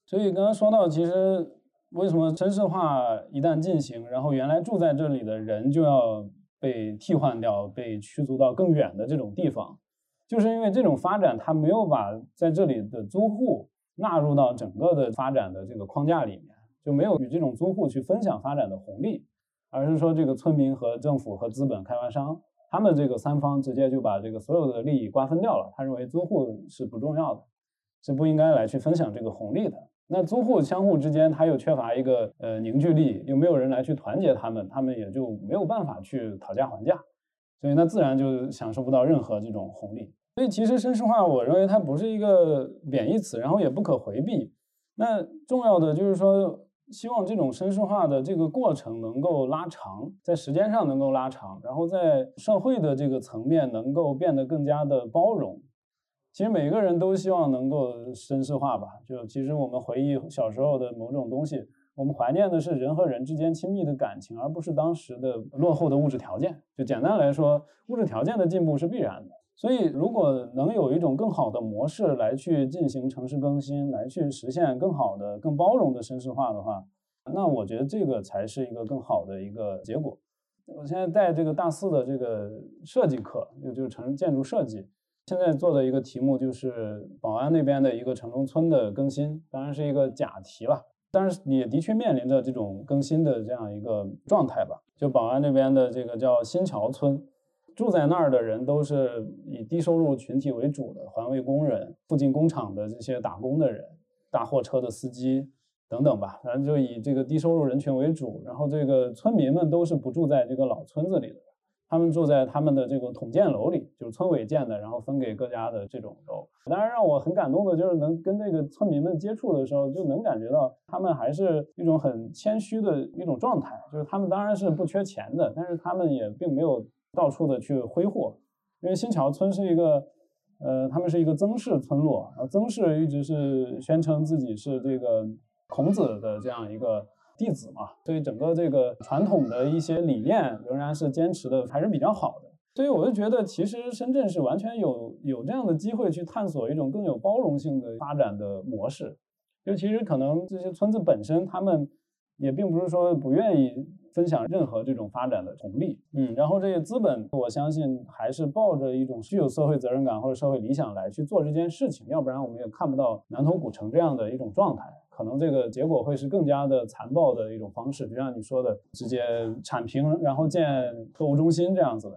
S3: 所以刚刚说到，其实。为什么城市化一旦进行，然后原来住在这里的人就要被替换掉，被驱逐到更远的这种地方？就是因为这种发展，它没有把在这里的租户纳入到整个的发展的这个框架里面，就没有与这种租户去分享发展的红利，而是说这个村民和政府和资本开发商，他们这个三方直接就把这个所有的利益瓜分掉了。他认为租户是不重要的，是不应该来去分享这个红利的。那租户相互之间他又缺乏一个呃凝聚力，又没有人来去团结他们，他们也就没有办法去讨价还价，所以那自然就享受不到任何这种红利。所以其实绅士化，我认为它不是一个贬义词，然后也不可回避。那重要的就是说，希望这种绅士化的这个过程能够拉长，在时间上能够拉长，然后在社会的这个层面能够变得更加的包容。其实每个人都希望能够绅士化吧。就其实我们回忆小时候的某种东西，我们怀念的是人和人之间亲密的感情，而不是当时的落后的物质条件。就简单来说，物质条件的进步是必然的。所以，如果能有一种更好的模式来去进行城市更新，来去实现更好的、更包容的绅士化的话，那我觉得这个才是一个更好的一个结果。我现在带这个大四的这个设计课，就就是城建筑设计，现在做的一个题目就是宝安那边的一个城中村的更新，当然是一个假题了，但是也的确面临着这种更新的这样一个状态吧。就宝安那边的这个叫新桥村。住在那儿的人都是以低收入群体为主的环卫工人、附近工厂的这些打工的人、大货车的司机等等吧，反正就以这个低收入人群为主。然后这个村民们都是不住在这个老村子里的，他们住在他们的这个统建楼里，就是村委建的，然后分给各家的这种楼。当然让我很感动的就是能跟这个村民们接触的时候，就能感觉到他们还是一种很谦虚的一种状态，就是他们当然是不缺钱的，但是他们也并没有。到处的去挥霍，因为新桥村是一个，呃，他们是一个曾氏村落，然后曾氏一直是宣称自己是这个孔子的这样一个弟子嘛，所以整个这个传统的一些理念仍然是坚持的还是比较好的，所以我就觉得其实深圳是完全有有这样的机会去探索一种更有包容性的发展的模式，就其实可能这些村子本身他们也并不是说不愿意。分享任何这种发展的红利，嗯，然后这些资本，我相信还是抱着一种具有社会责任感或者社会理想来去做这件事情，要不然我们也看不到南头古城这样的一种状态，可能这个结果会是更加的残暴的一种方式，就像你说的，直接铲平，然后建购物中心这样子的。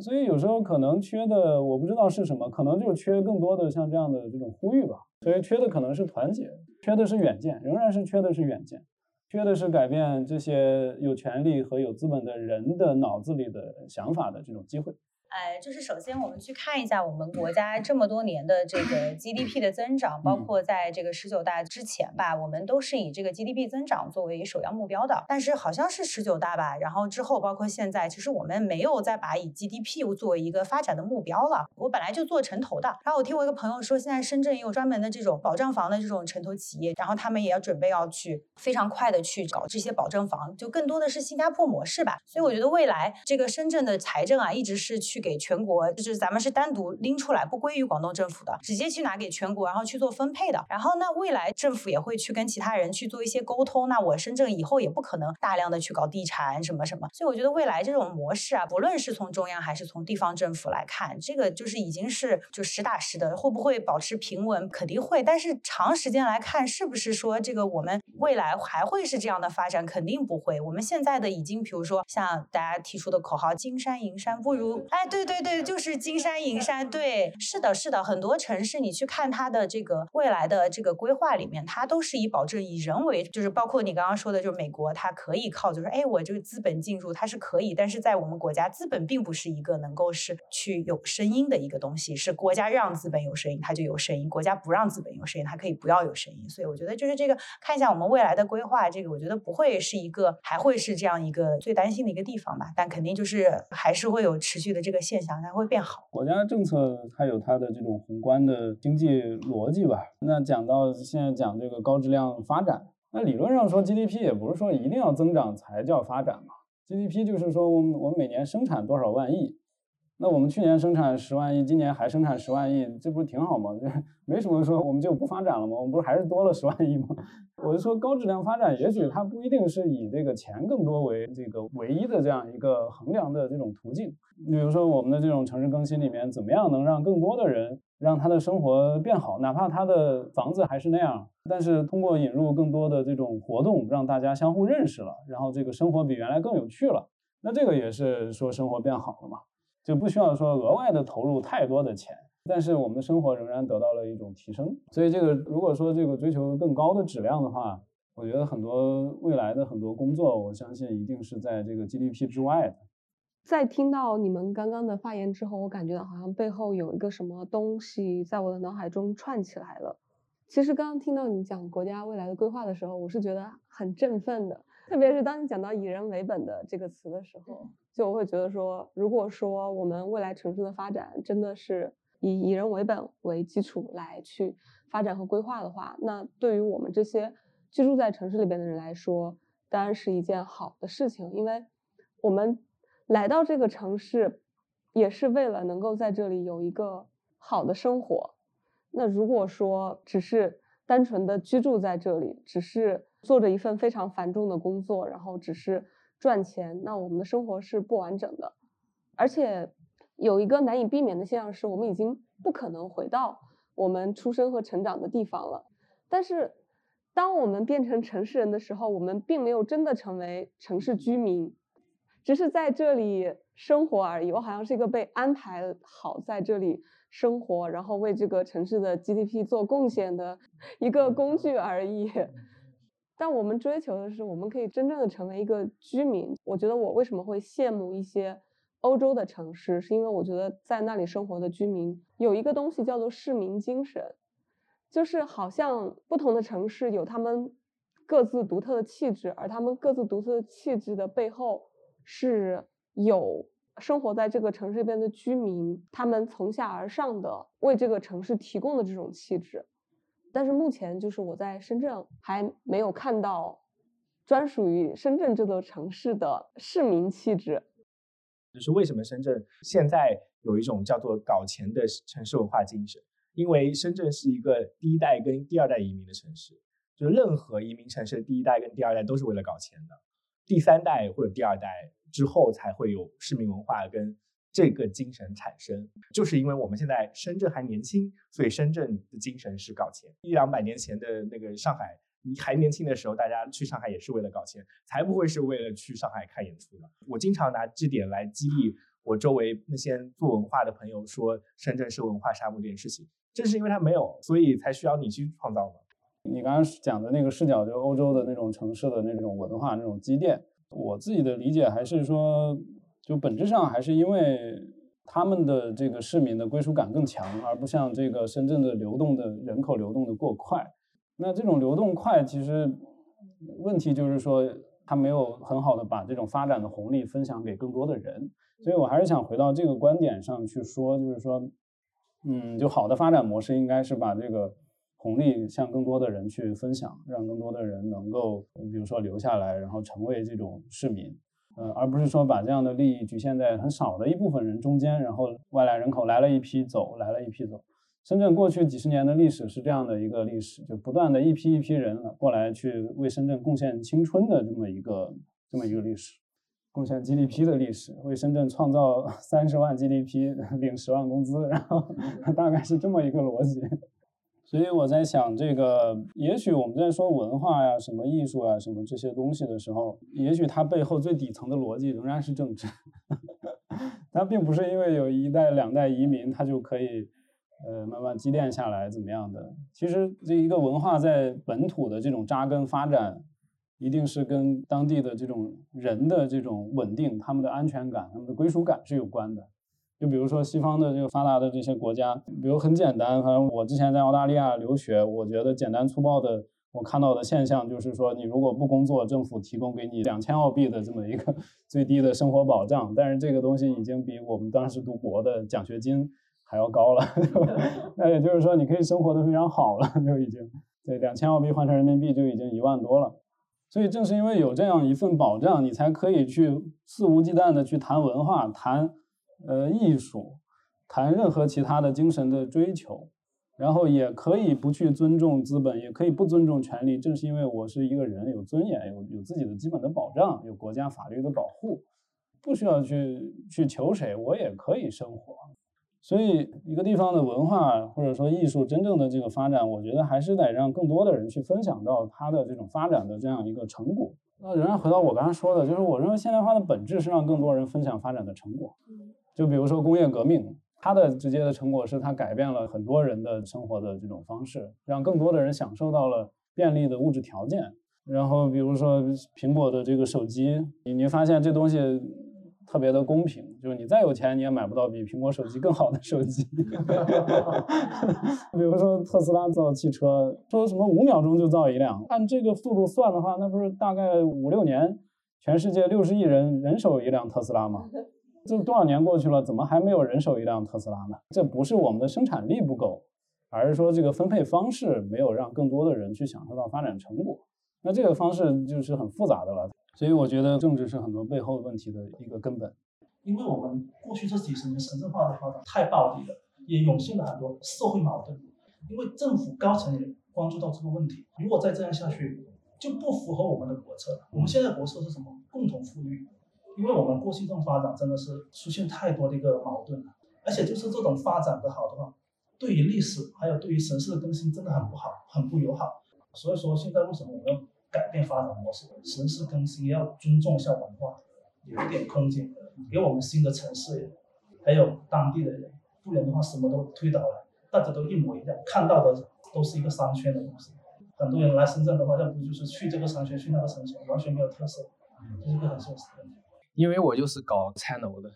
S3: 所以有时候可能缺的我不知道是什么，可能就是缺更多的像这样的这种呼吁吧。所以缺的可能是团结，缺的是远见，仍然是缺的是远见。缺的是改变这些有权利和有资本的人的脑子里的想法的这种机会。
S5: 哎，就是首先我们去看一下我们国家这么多年的这个 GDP 的增长，包括在这个十九大之前吧，我们都是以这个 GDP 增长作为首要目标的。但是好像是十九大吧，然后之后包括现在，其实我们没有再把以 GDP 作为一个发展的目标了。我本来就做城投的，然后我听我一个朋友说，现在深圳也有专门的这种保障房的这种城投企业，然后他们也要准备要去非常快的去搞这些保证房，就更多的是新加坡模式吧。所以我觉得未来这个深圳的财政啊，一直是去。给全国，就是咱们是单独拎出来，不归于广东政府的，直接去拿给全国，然后去做分配的。然后那，未来政府也会去跟其他人去做一些沟通。那我深圳以后也不可能大量的去搞地产什么什么。所以我觉得未来这种模式啊，不论是从中央还是从地方政府来看，这个就是已经是就实打实的。会不会保持平稳？肯定会。但是长时间来看，是不是说这个我们未来还会是这样的发展？肯定不会。我们现在的已经，比如说像大家提出的口号“金山银山不如”，哎。对对对，就是金山银山。对，是的，是的，很多城市你去看它的这个未来的这个规划里面，它都是以保证以人为，就是包括你刚刚说的，就是美国它可以靠，就是哎，我这个资本进入它是可以，但是在我们国家，资本并不是一个能够是去有声音的一个东西，是国家让资本有声音，它就有声音；国家不让资本有声音，它可以不要有声音。所以我觉得就是这个，看一下我们未来的规划，这个我觉得不会是一个，还会是这样一个最担心的一个地方吧。但肯定就是还是会有持续的这个。这个现象才会变好。
S3: 国家政策它有它的这种宏观的经济逻辑吧。那讲到现在讲这个高质量发展，那理论上说 GDP 也不是说一定要增长才叫发展嘛。GDP 就是说我们我们每年生产多少万亿，那我们去年生产十万亿，今年还生产十万亿，这不是挺好吗？这没什么说我们就不发展了吗？我们不是还是多了十万亿吗？我就说高质量发展，也许它不一定是以这个钱更多为这个唯一的这样一个衡量的这种途径。比如说我们的这种城市更新里面，怎么样能让更多的人让他的生活变好，哪怕他的房子还是那样，但是通过引入更多的这种活动，让大家相互认识了，然后这个生活比原来更有趣了，那这个也是说生活变好了嘛。就不需要说额外的投入太多的钱，但是我们的生活仍然得到了一种提升。所以这个如果说这个追求更高的质量的话，我觉得很多未来的很多工作，我相信一定是在这个 GDP 之外的。
S2: 在听到你们刚刚的发言之后，我感觉到好像背后有一个什么东西在我的脑海中串起来了。其实刚刚听到你讲国家未来的规划的时候，我是觉得很振奋的。特别是当你讲到“以人为本”的这个词的时候，就我会觉得说，如果说我们未来城市的发展真的是以以人为本为基础来去发展和规划的话，那对于我们这些居住在城市里边的人来说，当然是一件好的事情，因为我们来到这个城市，也是为了能够在这里有一个好的生活。那如果说只是单纯的居住在这里，只是做着一份非常繁重的工作，然后只是赚钱，那我们的生活是不完整的。而且有一个难以避免的现象是，我们已经不可能回到我们出生和成长的地方了。但是，当我们变成城市人的时候，我们并没有真的成为城市居民，只是在这里生活而已。我好像是一个被安排好在这里。生活，然后为这个城市的 GDP 做贡献的一个工具而已。但我们追求的是，我们可以真正的成为一个居民。我觉得我为什么会羡慕一些欧洲的城市，是因为我觉得在那里生活的居民有一个东西叫做市民精神，就是好像不同的城市有他们各自独特的气质，而他们各自独特的气质的背后是有。生活在这个城市边的居民，他们从下而上的为这个城市提供的这种气质，但是目前就是我在深圳还没有看到专属于深圳这座城市的市民气质。
S4: 就是为什么深圳现在有一种叫做搞钱的城市文化精神？因为深圳是一个第一代跟第二代移民的城市，就是任何移民城市的第一代跟第二代都是为了搞钱的，第三代或者第二代。之后才会有市民文化跟这个精神产生，就是因为我们现在深圳还年轻，所以深圳的精神是搞钱。一两百年前的那个上海，你还年轻的时候，大家去上海也是为了搞钱，才不会是为了去上海看演出的。我经常拿这点来激励我周围那些做文化的朋友，说深圳是文化沙漠这件事情，正是因为它没有，所以才需要你去创造嘛。
S3: 你刚刚讲的那个视角，就欧洲的那种城市的那种文化那种积淀。我自己的理解还是说，就本质上还是因为他们的这个市民的归属感更强，而不像这个深圳的流动的人口流动的过快。那这种流动快，其实问题就是说，他没有很好的把这种发展的红利分享给更多的人。所以我还是想回到这个观点上去说，就是说，嗯，就好的发展模式应该是把这个。红利向更多的人去分享，让更多的人能够，比如说留下来，然后成为这种市民，呃，而不是说把这样的利益局限在很少的一部分人中间，然后外来人口来了一批走，来了一批走。深圳过去几十年的历史是这样的一个历史，就不断的一批一批人过来去为深圳贡献青春的这么一个这么一个历史，贡献 GDP 的历史，为深圳创造三十万 GDP，领十万工资，然后 大概是这么一个逻辑。所以我在想，这个也许我们在说文化呀、什么艺术啊、什么这些东西的时候，也许它背后最底层的逻辑仍然是政治。它并不是因为有一代、两代移民，它就可以呃慢慢积淀下来怎么样的。其实这一个文化在本土的这种扎根发展，一定是跟当地的这种人的这种稳定、他们的安全感、他们的归属感是有关的。就比如说西方的这个发达的这些国家，比如很简单，反正我之前在澳大利亚留学，我觉得简单粗暴的，我看到的现象就是说，你如果不工作，政府提供给你两千澳币的这么一个 最低的生活保障，但是这个东西已经比我们当时读博的奖学金还要高了，那也就是说你可以生活的非常好了，就已经对两千澳币换成人民币就已经一万多了，所以正是因为有这样一份保障，你才可以去肆无忌惮的去谈文化，谈。呃艺术，谈任何其他的精神的追求，然后也可以不去尊重资本，也可以不尊重权利。正是因为我是一个人，有尊严，有有自己的基本的保障，有国家法律的保护，不需要去去求谁，我也可以生活。所以，一个地方的文化或者说艺术真正的这个发展，我觉得还是得让更多的人去分享到它的这种发展的这样一个成果。那仍然回到我刚才说的，就是我认为现代化的本质是让更多人分享发展的成果。就比如说工业革命，它的直接的成果是它改变了很多人的生活的这种方式，让更多的人享受到了便利的物质条件。然后比如说苹果的这个手机，你你发现这东西。特别的公平，就是你再有钱，你也买不到比苹果手机更好的手机。比如说特斯拉造汽车，说什么五秒钟就造一辆，按这个速度算的话，那不是大概五六年，全世界六十亿人人手一辆特斯拉吗？这多少年过去了，怎么还没有人手一辆特斯拉呢？这不是我们的生产力不够，而是说这个分配方式没有让更多的人去享受到发展成果。那这个方式就是很复杂的了。所以我觉得政治是很多背后问题的一个根本。
S6: 因为我们过去这几十年城镇化的发展太暴力了，也涌现了很多社会矛盾。因为政府高层也关注到这个问题，如果再这样下去，就不符合我们的国策了。我们现在国策是什么？共同富裕。因为我们过去这种发展真的是出现太多的一个矛盾了，而且就是这种发展的好的话，对于历史还有对于城市的更新真的很不好，很不友好。所以说现在为什么我们要？改变发展模式，城市更新要尊重一下文化，留一点空间，给我们新的城市，还有当地的人，不然的话什么都推倒了，大家都一模一样，看到的都是一个商圈的东西。很多人来深圳的话，要不就是去这个商圈，去那个商圈，完全没有特色，这是个很现实的问题。
S7: 因为我就是搞拆楼的，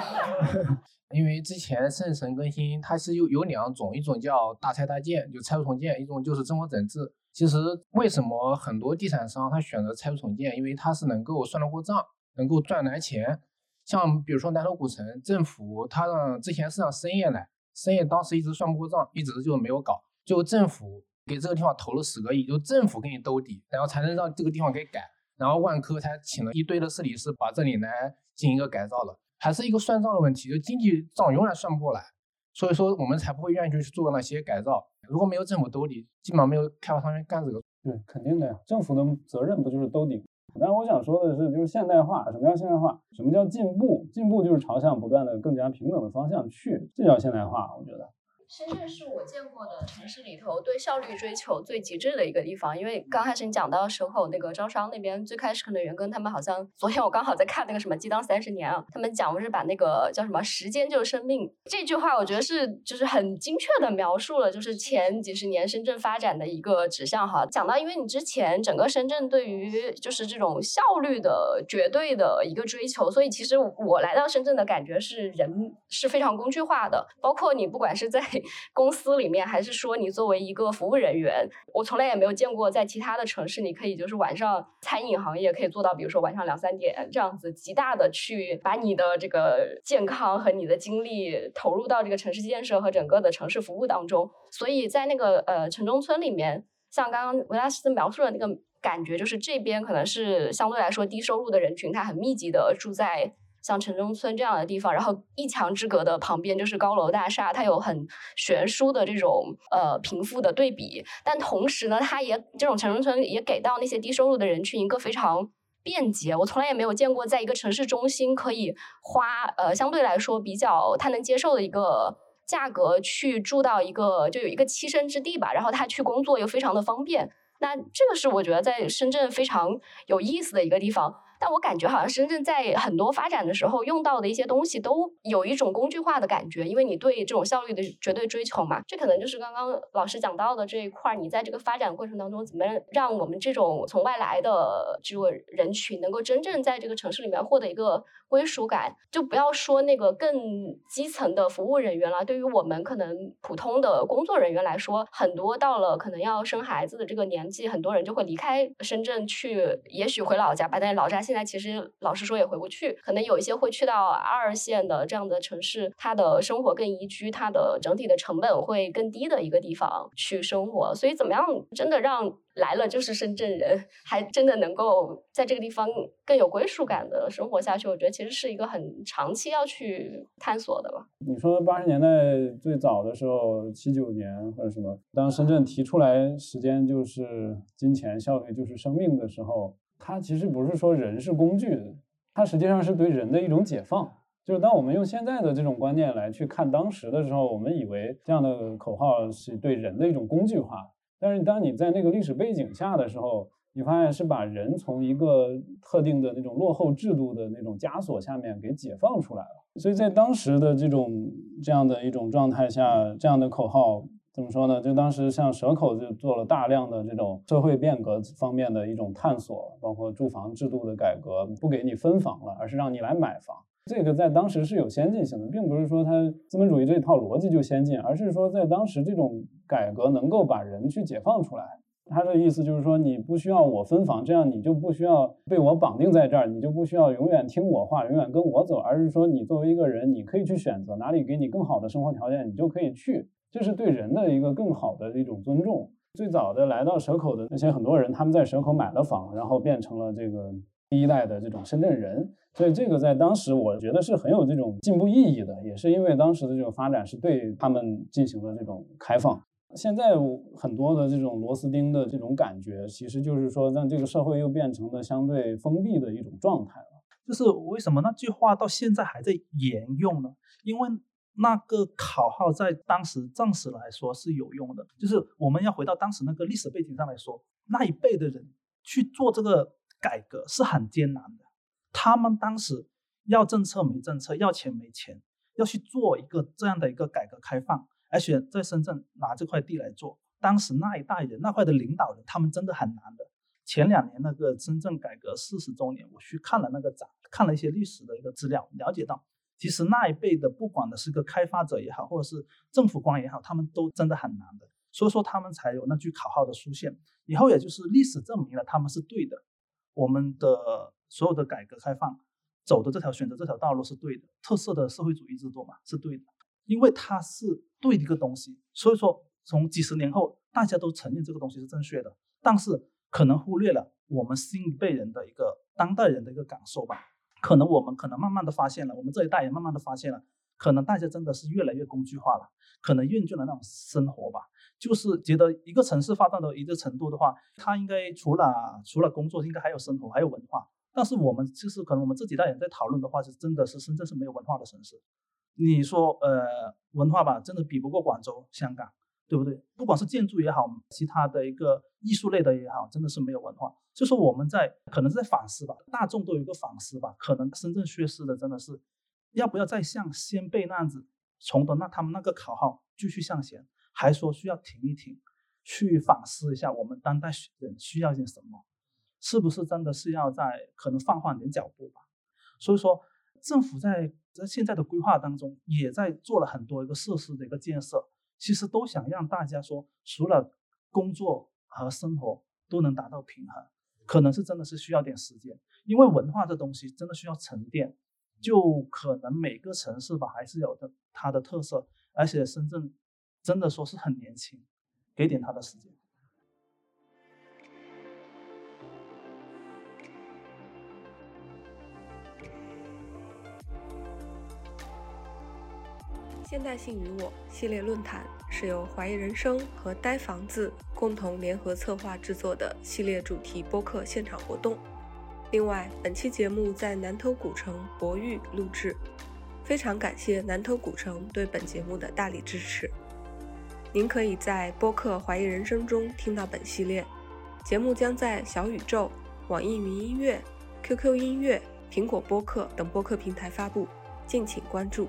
S7: 因为之前圣城更新它是有有两种，一种叫大拆大建，就拆除重建，一种就是增活整治。其实为什么很多地产商他选择拆除重建？因为他是能够算得过账，能够赚来钱。像比如说南头古城，政府他让之前是让深夜来，深夜当时一直算不过账，一直就没有搞。就政府给这个地方投了十个亿，就政府给你兜底，然后才能让这个地方给改。然后万科才请了一堆的设计师把这里来进行一个改造了，还是一个算账的问题，就经济账永远算不过来。所以说我们才不会愿意去做那些改造。如果没有政府兜底，基本上没有开发商愿意干这个。
S3: 对，肯定的呀，政府的责任不就是兜底？但是我想说的是，就是现代化，什么叫现代化？什么叫进步？进步就是朝向不断的更加平等的方向去，这叫现代化。我觉得。
S8: 深圳是我见过的城市里头对效率追求最极致的一个地方，因为刚开始你讲到蛇口那个招商那边，最开始可能员工他们好像，昨天我刚好在看那个什么《激荡三十年》啊，他们讲不是把那个叫什么“时间就是生命”这句话，我觉得是就是很精确的描述了就是前几十年深圳发展的一个指向哈。讲到因为你之前整个深圳对于就是这种效率的绝对的一个追求，所以其实我来到深圳的感觉是人是非常工具化的，包括你不管是在公司里面，还是说你作为一个服务人员，我从来也没有见过在其他的城市，你可以就是晚上餐饮行业可以做到，比如说晚上两三点这样子，极大的去把你的这个健康和你的精力投入到这个城市建设和整个的城市服务当中。所以在那个呃城中村里面，像刚刚维拉斯描述的那个感觉，就是这边可能是相对来说低收入的人群，他很密集的住在。像城中村这样的地方，然后一墙之隔的旁边就是高楼大厦，它有很悬殊的这种呃贫富的对比，但同时呢，它也这种城中村也给到那些低收入的人群一个非常便捷。我从来也没有见过，在一个城市中心可以花呃相对来说比较他能接受的一个价格去住到一个就有一个栖身之地吧，然后他去工作又非常的方便。那这个是我觉得在深圳非常有意思的一个地方。但我感觉好像深圳在很多发展的时候用到的一些东西都有一种工具化的感觉，因为你对这种效率的绝对追求嘛。这可能就是刚刚老师讲到的这一块儿，你在这个发展过程当中，怎么让我们这种从外来的这个人群能够真正在这个城市里面获得一个归属感？就不要说那个更基层的服务人员了，对于我们可能普通的工作人员来说，很多到了可能要生孩子的这个年纪，很多人就会离开深圳去，也许回老家，把那老家。现在其实老实说也回不去，可能有一些会去到二线的这样的城市，他的生活更宜居，他的整体的成本会更低的一个地方去生活。所以怎么样真的让来了就是深圳人，还真的能够在这个地方更有归属感的生活下去？我觉得其实是一个很长期要去探索的吧。
S3: 你说八十年代最早的时候，七九年或者什么，当深圳提出来时间就是金钱，效率就是生命的时候，它其实不是说人是工具，它实际上是对人的一种解放。就是当我们用现在的这种观念来去看当时的时候，我们以为这样的口号是对人的一种工具化。但是当你在那个历史背景下的时候，你发现是把人从一个特定的那种落后制度的那种枷锁下面给解放出来了。所以在当时的这种这样的一种状态下，这样的口号怎么说呢？就当时像蛇口就做了大量的这种社会变革方面的一种探索，包括住房制度的改革，不给你分房了，而是让你来买房。这个在当时是有先进性的，并不是说它资本主义这套逻辑就先进，而是说在当时这种改革能够把人去解放出来。他的意思就是说，你不需要我分房，这样你就不需要被我绑定在这儿，你就不需要永远听我话，永远跟我走，而是说你作为一个人，你可以去选择哪里给你更好的生活条件，你就可以去，这是对人的一个更好的一种尊重。最早的来到蛇口的那些很多人，他们在蛇口买了房，然后变成了这个第一代的这种深圳人，所以这个在当时我觉得是很有这种进步意义的，也是因为当时的这种发展是对他们进行了这种开放。现在很多的这种螺丝钉的这种感觉，其实就是说让这个社会又变成了相对封闭的一种状态了。
S6: 就是为什么那句话到现在还在沿用呢？因为那个口号在当时暂时来说是有用的。就是我们要回到当时那个历史背景上来说，那一辈的人去做这个改革是很艰难的。他们当时要政策没政策，要钱没钱，要去做一个这样的一个改革开放。而且在深圳拿这块地来做，当时那一代人那块的领导人，他们真的很难的。前两年那个深圳改革四十周年，我去看了那个展，看了一些历史的一个资料，了解到，其实那一辈的不管的是个开发者也好，或者是政府官也好，他们都真的很难的。所以说他们才有那句口号的出现。以后也就是历史证明了他们是对的，我们的所有的改革开放走的这条选择这条道路是对的，特色的社会主义制度嘛是对的。因为它是对的一个东西，所以说从几十年后，大家都承认这个东西是正确的，但是可能忽略了我们新一辈人的一个当代人的一个感受吧。可能我们可能慢慢的发现了，我们这一代人慢慢的发现了，可能大家真的是越来越工具化了，可能厌倦了那种生活吧，就是觉得一个城市发展到一个程度的话，它应该除了除了工作，应该还有生活，还有文化。但是我们就是可能我们这几代人在讨论的话，是真的是深圳是没有文化的城市。你说呃文化吧，真的比不过广州、香港，对不对？不管是建筑也好，其他的一个艺术类的也好，真的是没有文化。就说我们在可能是在反思吧，大众都有一个反思吧。可能深圳缺失的真的是，要不要再像先辈那样子，从的那他们那个口号继续向前，还说需要停一停，去反思一下我们当代人需要点什么，是不是真的是要在可能放缓点脚步吧？所以说。政府在在现在的规划当中，也在做了很多一个设施的一个建设，其实都想让大家说，除了工作和生活都能达到平衡，可能是真的是需要点时间，因为文化这东西真的需要沉淀，就可能每个城市吧还是有的它的特色，而且深圳真的说是很年轻，给点它的时间。
S1: 现代性与我系列论坛是由怀疑人生和呆房子共同联合策划制作的系列主题播客现场活动。另外，本期节目在南头古城博玉录制，非常感谢南头古城对本节目的大力支持。您可以在播客怀疑人生中听到本系列节目，将在小宇宙、网易云音乐、QQ 音乐、苹果播客等播客平台发布，敬请关注。